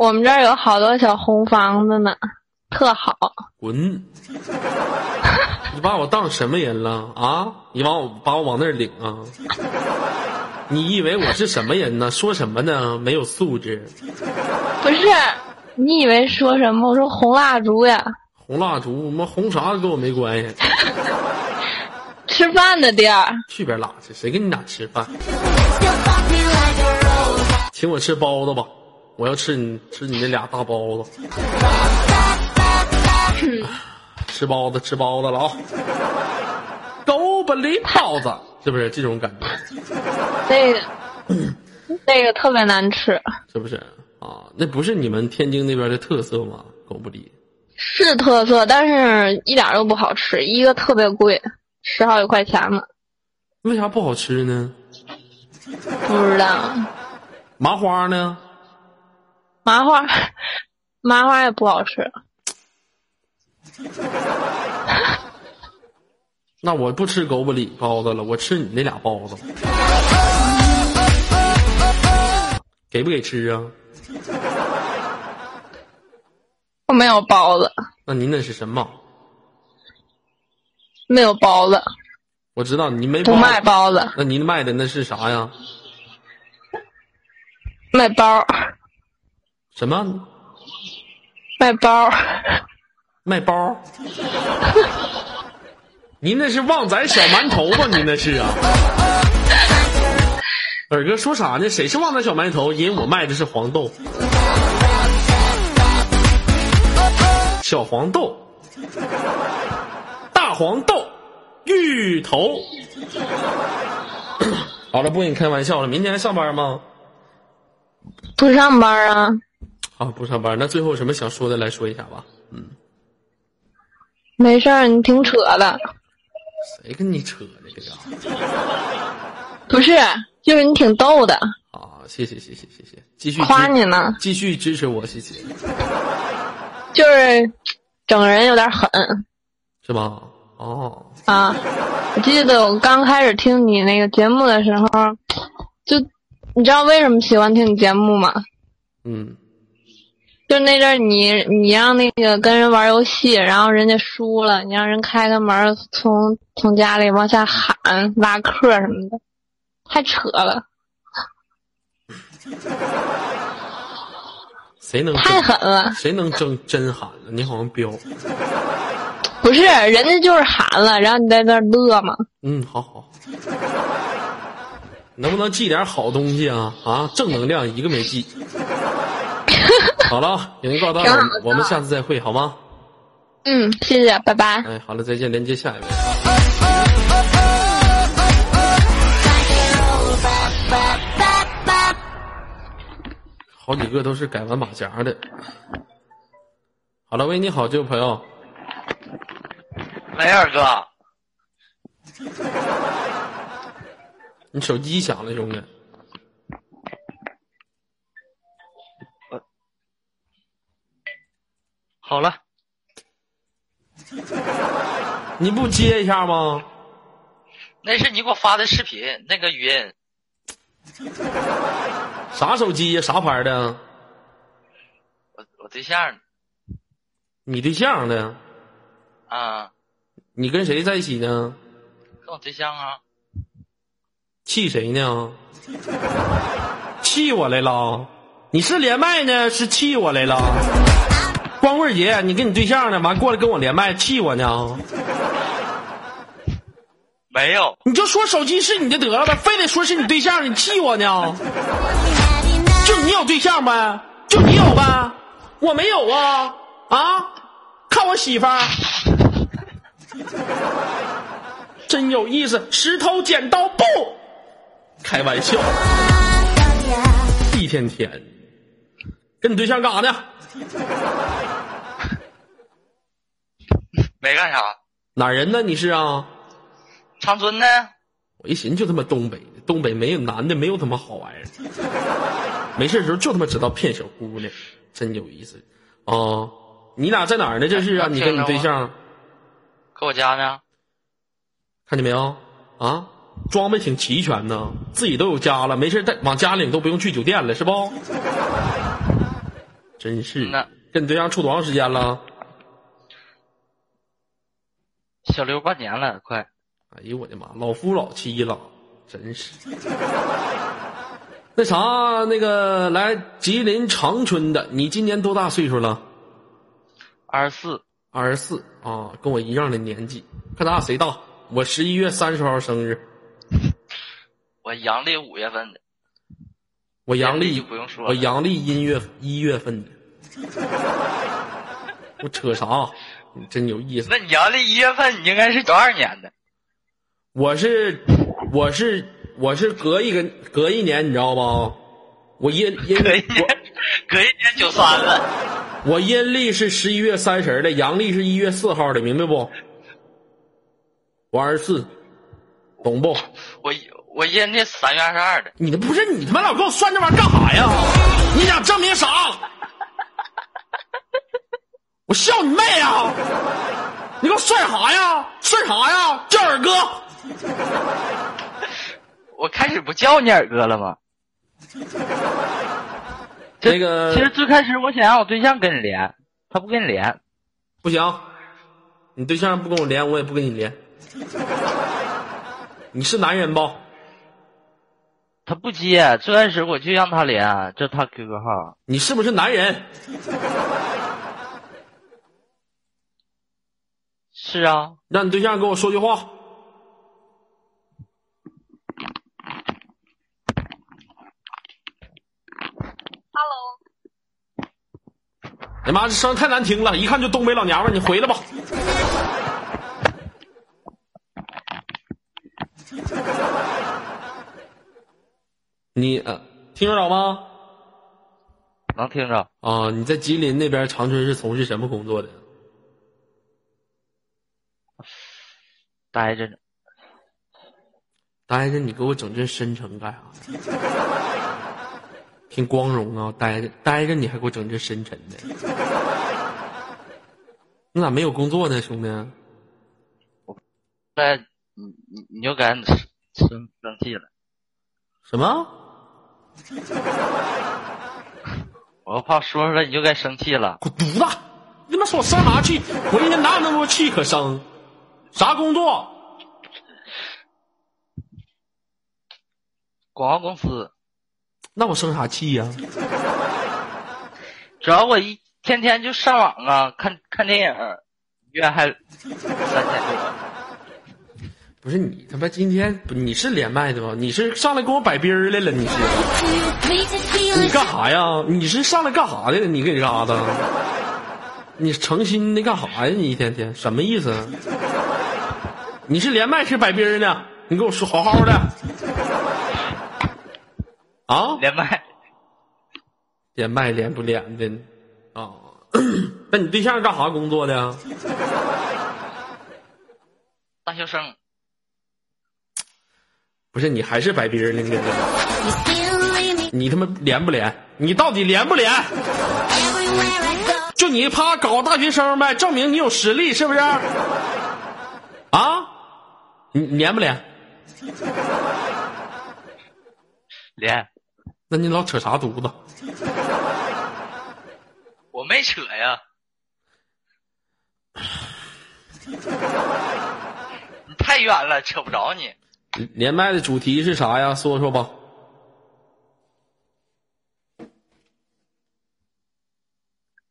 Speaker 4: 我们这儿有好多小红房子呢，特好。
Speaker 1: 滚！你把我当什么人了啊？你把我把我往那儿领啊？你以为我是什么人呢？说什么呢？没有素质。
Speaker 4: 不是，你以为说什么？我说红蜡烛呀，
Speaker 1: 红蜡烛，妈红啥跟我没关系。
Speaker 4: 吃饭的地儿。
Speaker 1: 去边拉去！谁跟你俩吃饭？请我吃包子吧！我要吃你吃你那俩大包子。吃包子，吃包子了啊！狗不理包子，是不是这种感觉？
Speaker 4: 那个，那个特别难吃，
Speaker 1: 是不是啊？那不是你们天津那边的特色吗？狗不理
Speaker 4: 是特色，但是一点都不好吃，一个特别贵，十好几块钱呢。
Speaker 1: 为啥不好吃呢？
Speaker 4: 不知道，
Speaker 1: 麻花呢？
Speaker 4: 麻花，麻花也不好吃。
Speaker 1: 那我不吃狗不理包子了，我吃你那俩包子，给不给吃啊？
Speaker 4: 我没有包子，
Speaker 1: 那您那是什么？
Speaker 4: 没有包子，
Speaker 1: 我知道你没
Speaker 4: 不卖包子，
Speaker 1: 那您卖的那是啥呀？
Speaker 4: 卖包。
Speaker 1: 什么？
Speaker 4: 卖包。
Speaker 1: 卖包？您那是旺仔小馒头吧？您那是啊？二哥说啥呢？谁是旺仔小馒头？因为我卖的是黄豆，小黄豆，大黄豆，芋头。好了，不跟你开玩笑了。明天还上班吗？
Speaker 4: 不上班啊。
Speaker 1: 啊，不上班。那最后什么想说的，来说一下吧。嗯。
Speaker 4: 没事儿，你挺扯的。
Speaker 1: 谁跟你扯呢？这个
Speaker 4: 不是，就是你挺逗的。
Speaker 1: 啊，谢谢谢谢谢谢，继续
Speaker 4: 夸你呢，
Speaker 1: 继续支持我，谢谢。
Speaker 4: 就是整人有点狠，
Speaker 1: 是吧？哦。
Speaker 4: 啊，我记得我刚开始听你那个节目的时候，就你知道为什么喜欢听你节目吗？
Speaker 1: 嗯。
Speaker 4: 就那阵儿，你你让那个跟人玩游戏，然后人家输了，你让人开开门，从从家里往下喊拉客什么的，太扯了。
Speaker 1: 谁能
Speaker 4: 太狠了？
Speaker 1: 谁能真真喊了？你好像彪。
Speaker 4: 不是，人家就是喊了，然后你在那乐嘛。
Speaker 1: 嗯，好好。能不能记点好东西啊？啊，正能量一个没记。好了，已经告到了，我们下次再会，好吗？
Speaker 4: 嗯，谢谢，拜拜。
Speaker 1: 哎，好了，再见，连接下一位。好几个都是改完马甲的。好了，喂，你好，这位朋友。
Speaker 6: 喂，二哥。
Speaker 1: 你手机响了，兄弟。
Speaker 6: 好了，
Speaker 1: 你不接一下吗？
Speaker 6: 那是你给我发的视频，那个语音。
Speaker 1: 啥手机呀？啥牌的？
Speaker 6: 我我对象。
Speaker 1: 你对象的？
Speaker 6: 啊。
Speaker 1: 你跟谁在一起
Speaker 6: 呢？跟我对象啊。
Speaker 1: 气谁呢？气我来了？你是连麦呢？是气我来了？光棍节，你跟你对象呢？完过来跟我连麦，气我呢？
Speaker 6: 没有，
Speaker 1: 你就说手机是你的得了呗，非得说是你对象，你气我呢？就你有对象呗？就你有呗？我没有啊！啊，看我媳妇儿，真有意思。石头剪刀布，开玩笑。一天天，跟你对象干啥呢？
Speaker 6: 没干啥，
Speaker 1: 哪人呢？你是啊？
Speaker 6: 长春的。
Speaker 1: 我一寻就他妈东北的，东北没有男的，没有他妈好玩意儿。没事的时候就他妈知道骗小姑娘，真有意思。哦，你俩在哪儿呢？这是啊？你跟你对象？
Speaker 6: 搁我家呢。
Speaker 1: 看见没有？啊，装备挺齐全呢，自己都有家了，没事带往家领都不用去酒店了，是不？真是
Speaker 6: 那，
Speaker 1: 跟你对象处多长时间了？
Speaker 6: 小刘半年了，快。
Speaker 1: 哎呦我的妈，老夫老妻了，真是。那啥，那个来吉林长春的，你今年多大岁数了？
Speaker 6: 二十四，
Speaker 1: 二十四啊，跟我一样的年纪，看咱俩谁大。我十一月三十号生日，
Speaker 6: 我阳历五月份的，
Speaker 1: 我阳历
Speaker 6: 就不用说
Speaker 1: 我阳历一月一月份的。我扯啥？你真有意思。
Speaker 6: 那你阳历一月份，你应该是九二年的。
Speaker 1: 我是我是我是隔一个隔一年，你知道吧？我阴阴
Speaker 6: 隔一年，隔一年九三了。
Speaker 1: 我我阴历是十一月三十的，阳历是一月四号的，明白不？我二十四，懂不？
Speaker 6: 我我阴历三月二十二的。
Speaker 1: 你不是你他妈老给我算这玩意儿干啥呀？你想证明啥？我笑你妹啊！你给我算啥呀？算啥呀？叫二哥。
Speaker 6: 我开始不叫你二哥了吗？这
Speaker 1: 那个
Speaker 6: 其实最开始我想让我对象跟你连，他不跟你连。
Speaker 1: 不行，你对象不跟我连，我也不跟你连。你是男人不？
Speaker 6: 他不接，最开始我就让他连，这他 QQ 号。
Speaker 1: 你是不是男人？
Speaker 6: 是啊，
Speaker 1: 让你对象跟我说句话。
Speaker 4: Hello，
Speaker 1: 哎妈，这声儿太难听了，一看就东北老娘们儿，你回来吧。你呃，听着了吗？
Speaker 6: 能听着。
Speaker 1: 啊，你在吉林那边长春是从事什么工作的？
Speaker 6: 待着呢，
Speaker 1: 待着你给我整这深沉干啥？挺光荣啊，待着待着你还给我整这深沉的，你咋没有工作呢，兄弟？
Speaker 6: 我在你你你就该生生气了，
Speaker 1: 什么？
Speaker 6: 我怕说出来你就该生气了。
Speaker 1: 滚犊子！你他妈说我生啥气？我一天哪有那么多气可生？啥工作？
Speaker 6: 广告公司，
Speaker 1: 那我生啥气呀、
Speaker 6: 主要我一天天就上网啊，看看电影，月还三千多。
Speaker 1: 不是你他妈今天不你是连麦的吗？你是上来跟我摆兵儿来了？你是？你干啥呀？你是上来干啥的？你给这嘎达？你诚心的干啥呀？你一天天什么意思？你是连麦是摆兵儿呢？你给我说好好的啊！
Speaker 6: 连麦，
Speaker 1: 连麦连不连的啊？那你对象干啥工作的？
Speaker 6: 大学生，
Speaker 1: 不是你还是摆逼儿呢？你你他妈连不连？你到底连不连？就你啪搞大学生呗，证明你有实力是不是？啊？你你连不连？
Speaker 6: 连，
Speaker 1: 那你老扯啥犊子？
Speaker 6: 我没扯呀。你太远了，扯不着你。
Speaker 1: 连麦的主题是啥呀？说说吧。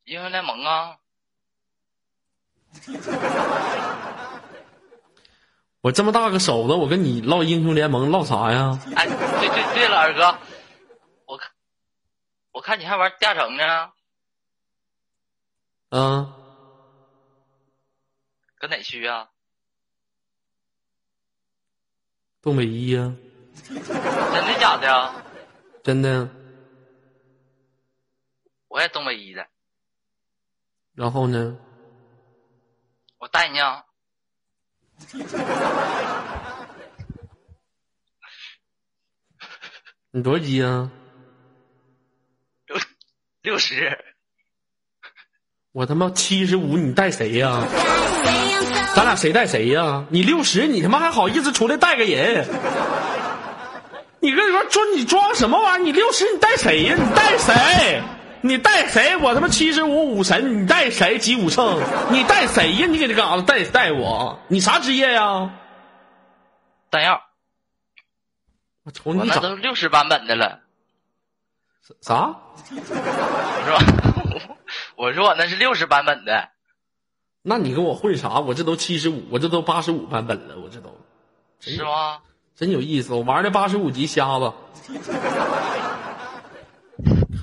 Speaker 6: 英雄联盟啊，
Speaker 1: 我这么大个手子，我跟你唠英雄联盟唠啥呀？
Speaker 6: 哎，对对对了，二哥，我看我看你还玩大城呢，
Speaker 1: 嗯，
Speaker 6: 搁哪区啊？
Speaker 1: 东北一呀、
Speaker 6: 真的假的呀？
Speaker 1: 真的。
Speaker 6: 我也东北一的，
Speaker 1: 然后呢？
Speaker 6: 我带你啊。
Speaker 1: 你多少级啊？
Speaker 6: 六六十，
Speaker 1: 我他妈七十五，你带谁呀？咱俩谁带谁呀？你六十，你他妈还好意思出来带个人？你跟你说装你装什么玩意儿？你六十，你带谁呀？你带谁？你带谁？我他妈七十五武神，你带谁？集武圣？你带谁呀？你给这嘎子带带我？你啥职业呀？
Speaker 6: 弹药，
Speaker 1: 我瞅你咋
Speaker 6: 都六十版本的了，
Speaker 1: 啥？
Speaker 6: 是吧？我说我那是六十版本的，
Speaker 1: 那你跟我混啥？我这都七十五，我这都八十五版本了，我这都
Speaker 6: 是吗？
Speaker 1: 真有意思。我玩的八十五级瞎子，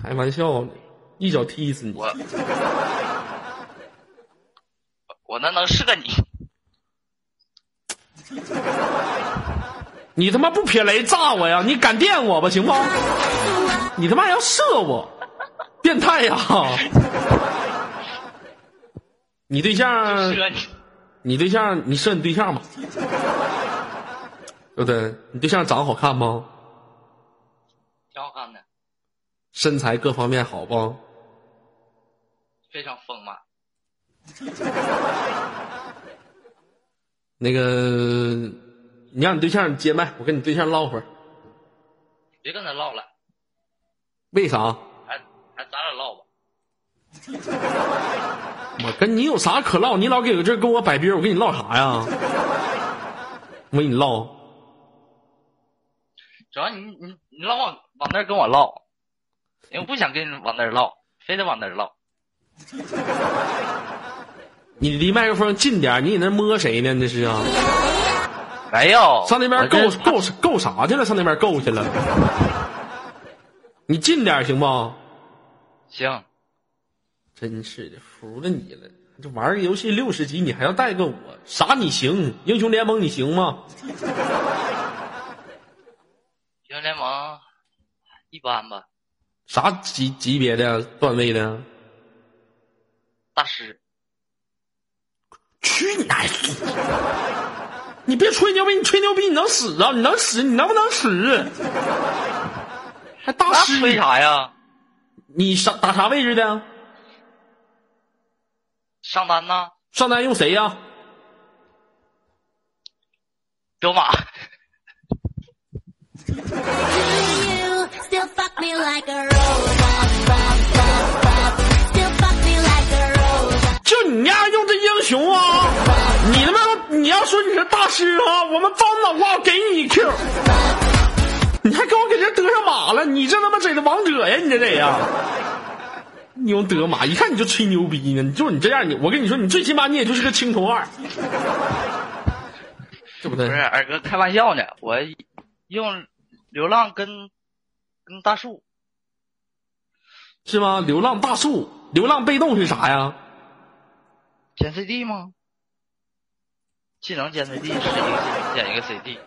Speaker 1: 开玩笑呢，一脚踢死你！
Speaker 6: 我我那能是个你？
Speaker 1: 你他妈不撇雷炸我呀？你敢电我吧，行不？你他妈要射我，变态呀！你对象，
Speaker 6: 你，
Speaker 1: 对象，你射你对象吗？对不对？你对象长得好看吗？
Speaker 6: 挺好看的，
Speaker 1: 身材各方面好不？
Speaker 6: 非常丰满。
Speaker 1: 那个，你让你对象接麦，我跟你对象唠会儿。
Speaker 6: 别跟他唠了，
Speaker 1: 为啥？
Speaker 6: 咱俩唠吧。
Speaker 1: 我跟你有啥可唠？你老给我这跟我摆逼，我跟你唠啥呀？我跟你唠，
Speaker 6: 主要你你你老往往那儿跟我唠，因为我不想跟你往那儿唠，非得往那儿唠。
Speaker 1: 你离麦克风近点，你在那摸谁呢？这是啊？
Speaker 6: 没有，
Speaker 1: 上那边够够够啥去了？上那边够去了？你近点行不？
Speaker 6: 行，
Speaker 1: 真是的，服了你了！这玩个游戏六十级，你还要带个我？啥你行？英雄联盟你行吗？
Speaker 6: 英雄联盟一般吧，
Speaker 1: 啥级级别的段位的？
Speaker 6: 大师
Speaker 1: 去你奶！你别吹牛逼，你吹牛逼你能死啊？你能死？你能不能死？还大师？
Speaker 6: 吹啥呀？
Speaker 1: 你啥打啥位置的？
Speaker 6: 上单呢
Speaker 1: 上单用谁呀？
Speaker 5: 德玛
Speaker 1: 就你那样用的英雄啊？你他妈你要说你是大师啊我们张老瓜给你 q 你还跟我给这得上马了？你这他妈整的王者呀？你这得呀？你用德玛，一看你就吹牛逼呢！你就你这样，你我跟你说，你最起码你也就是个青铜二，对不对？
Speaker 6: 不是二哥开玩笑呢，我用流浪跟跟大树
Speaker 1: 是吗？流浪大树，流浪被动是啥呀？
Speaker 6: 减 CD 吗？技能减 CD 是一个技能捡一个 CD，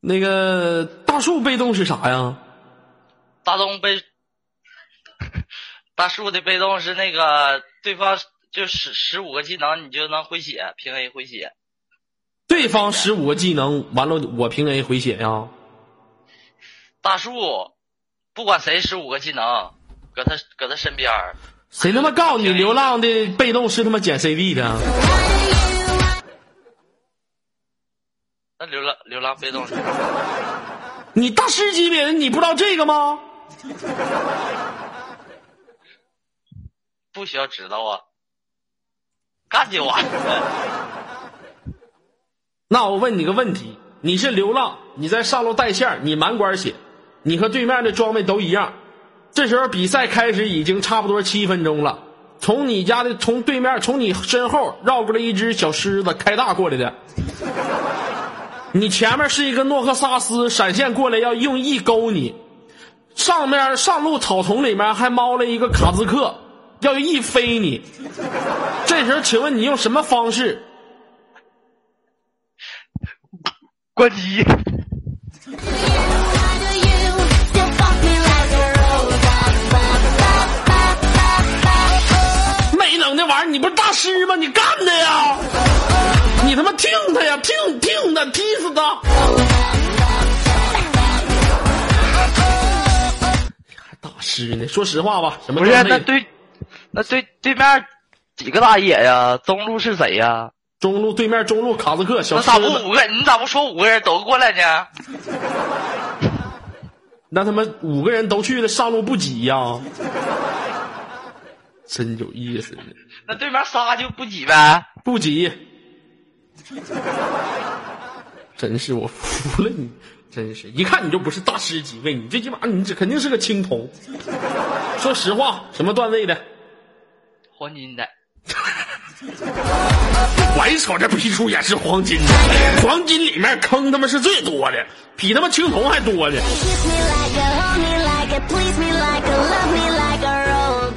Speaker 1: 那个大树被动是啥呀？
Speaker 6: 大东被大树的被动是那个对方就十十五个技能你就能回血，平 A 回血。
Speaker 1: 对方十五个技能，完了我平 A 回血呀？
Speaker 6: 大树不管谁十五个技能，搁他搁他身边儿
Speaker 1: 谁他妈告诉你流浪的被动是他妈捡 CD 的？
Speaker 6: 那流浪流浪被动是？
Speaker 1: 你大师级别的你不知道这个吗？
Speaker 6: 不需要知道啊，干就完了。
Speaker 1: 那我问你个问题：你是流浪，你在上路带线，你满管血，你和对面的装备都一样。这时候比赛开始已经差不多七分钟了，从你家的从对面从你身后绕过来一只小狮子，开大过来的。你前面是一个诺克萨斯闪现过来要用 E 勾你，上面上路草丛里面还猫了一个卡兹克，要用 E 飞你。这时候请问你用什么方式
Speaker 6: 关机.
Speaker 1: 没能的玩意儿，你不是大师吗？你干的呀！你他妈听他呀，听听他，踢死他！还大师呢？说实话吧，什么
Speaker 6: 不是那对那对对面几个打野呀？中路是谁呀？
Speaker 1: 中路对面中路卡兹克小
Speaker 6: 那咋不，五个？你咋不说五个人都过来呢？
Speaker 1: 那他妈五个人都去了，上路不挤呀？真有意思，
Speaker 6: 那对面仨就不挤呗？
Speaker 1: 不挤，真是我服了你，真是一看你就不是大师级位，你最起码你这肯定是个青铜。说实话，什么段位的？
Speaker 6: 黄金的，
Speaker 1: 我一瞅这皮出也是黄金的，黄金里面坑他妈是最多的，比他妈青铜还多呢。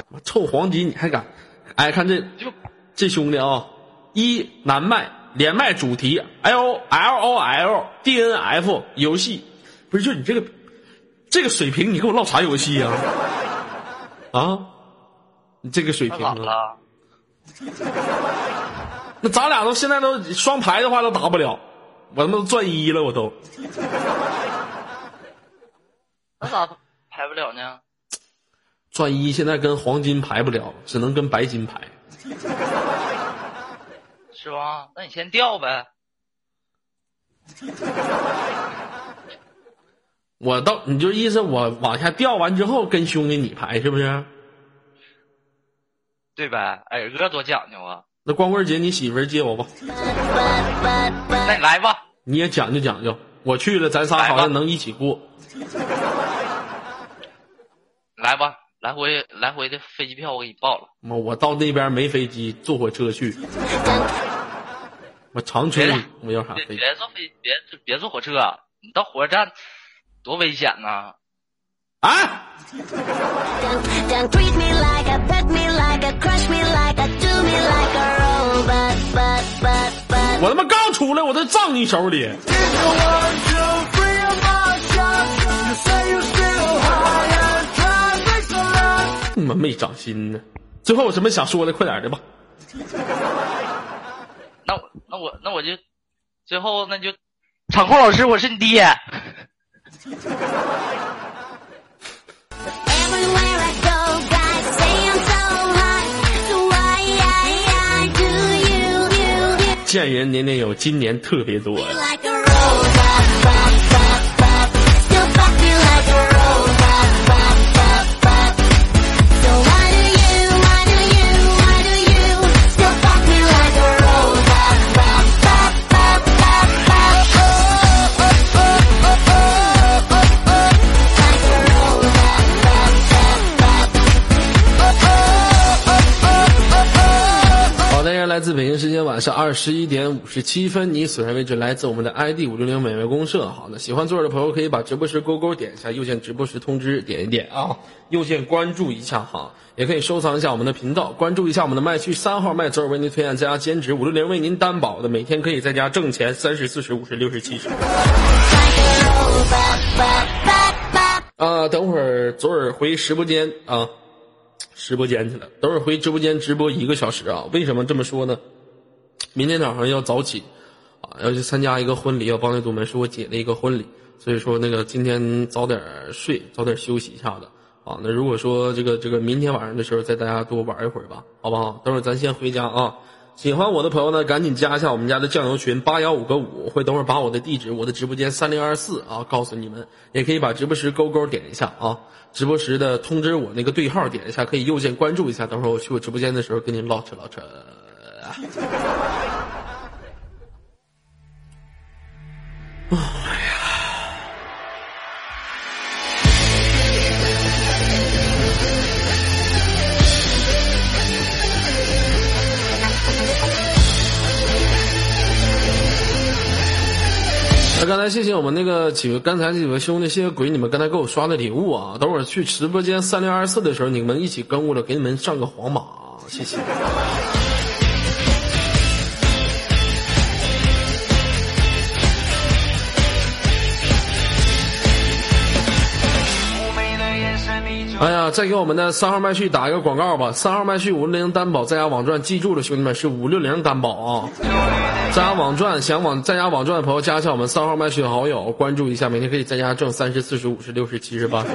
Speaker 1: 我臭黄金你还敢？哎，看这
Speaker 6: 就
Speaker 1: 这兄弟啊，一南麦连麦主题 L L O L D N F 游戏，不是就你这个这个水平，你跟我唠啥游戏呀、啊？你这个水平？那咱俩都现在都双排的话都打不了，我他妈都钻一了，我都。
Speaker 6: 那咋排不了呢？
Speaker 1: 钻一现在跟黄金排不了，只能跟白金排。
Speaker 6: 是吧？那你先掉呗。
Speaker 1: 我到你就意思我往下掉完之后跟兄弟你排是不是？
Speaker 6: 对呗？矮哥多讲究啊！
Speaker 1: 那光棍节你媳妇儿接我吧
Speaker 6: 那你来吧，
Speaker 1: 你也讲究讲究。我去了，咱仨好像能一起过。
Speaker 6: 来吧，来回来回的飞机票我给你报了。
Speaker 1: 妈，我到那边没飞机，坐火车去。我长春，我要啥飞？
Speaker 6: 别坐飞，别别坐火车，你到火车站多危险呐、
Speaker 1: 啊！
Speaker 5: 啊！
Speaker 1: 我他妈刚出来，我都葬你手里。你们没长心呢！最后有什么想说的，快点的吧。
Speaker 6: 那我，那我，那我就最后，那就场控老师，我是你爹。
Speaker 1: 见人年年有，今年特别多。来自北京时间晚上二十一点五十七分，你所在位置来自我们的 ID 五六零美味公社。好的，喜欢左耳的朋友可以把直播时勾勾点一下，右键直播时通知点一点啊，右键关注一下哈，也可以收藏一下我们的频道，关注一下我们的麦序三号麦左耳为您推荐在家兼职五六零为您担保的，每天可以在家挣钱三十四十五十六十七十。啊，等会儿左耳回直播间啊，直播间去了。等会儿回直播间直播一个小时啊。为什么这么说呢？明天早上要早起啊，要去参加一个婚礼，要帮那堵门是我姐的一个婚礼，所以说那个今天早点睡，早点休息一下子啊。那如果说这个这个明天晚上的时候再大家多玩一会儿吧，好不好？等会儿咱先回家啊。喜欢我的朋友呢，赶紧加一下我们家的酱油群八幺五个五，会等会儿把我的地址、我的直播间三零二四啊告诉你们，也可以把直播时勾勾点一下啊，直播时的通知我那个对号点一下，可以右键关注一下，等会儿我去我直播间的时候跟你们唠扯唠扯。啊 才谢谢我们那个几位，刚才几位兄弟，谢谢鬼，你们刚才给我刷的礼物啊！等会儿去直播间三零二四的时候，你们一起跟过来，给你们上个黄马，谢谢。哎呀，再给我们的三号麦序打一个广告吧！三号麦序五六零担保在家网赚，记住了，兄弟们是五六零担保啊！加网赚，想网在家网赚的朋友加一下我们三号麦序好友，关注一下，每天可以在家挣三十、四十、五十、六十、七十、八十。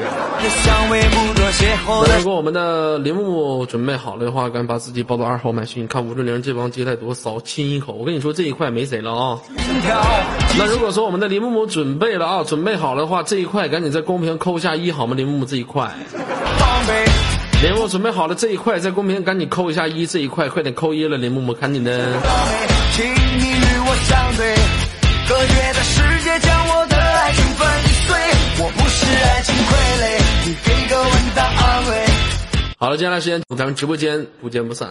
Speaker 1: 如果我们的林木木准备好了的话，赶紧把自己报到二号麦序。你看五六零这帮接待多骚，亲一口。我跟你说这一块没谁了啊。那如果说我们的林木木准备了啊，准备好了的话，这一块赶紧在公屏扣一下一好吗？林木木这一块。林木准备好了这一块，在公屏赶紧扣一下一这一块，快点扣一了，林木木赶紧的。请你与我相对，隔绝的世界将我的爱情粉碎。我不是爱情傀儡，你给个安慰。好了，接下来时间咱们直播间不见不散。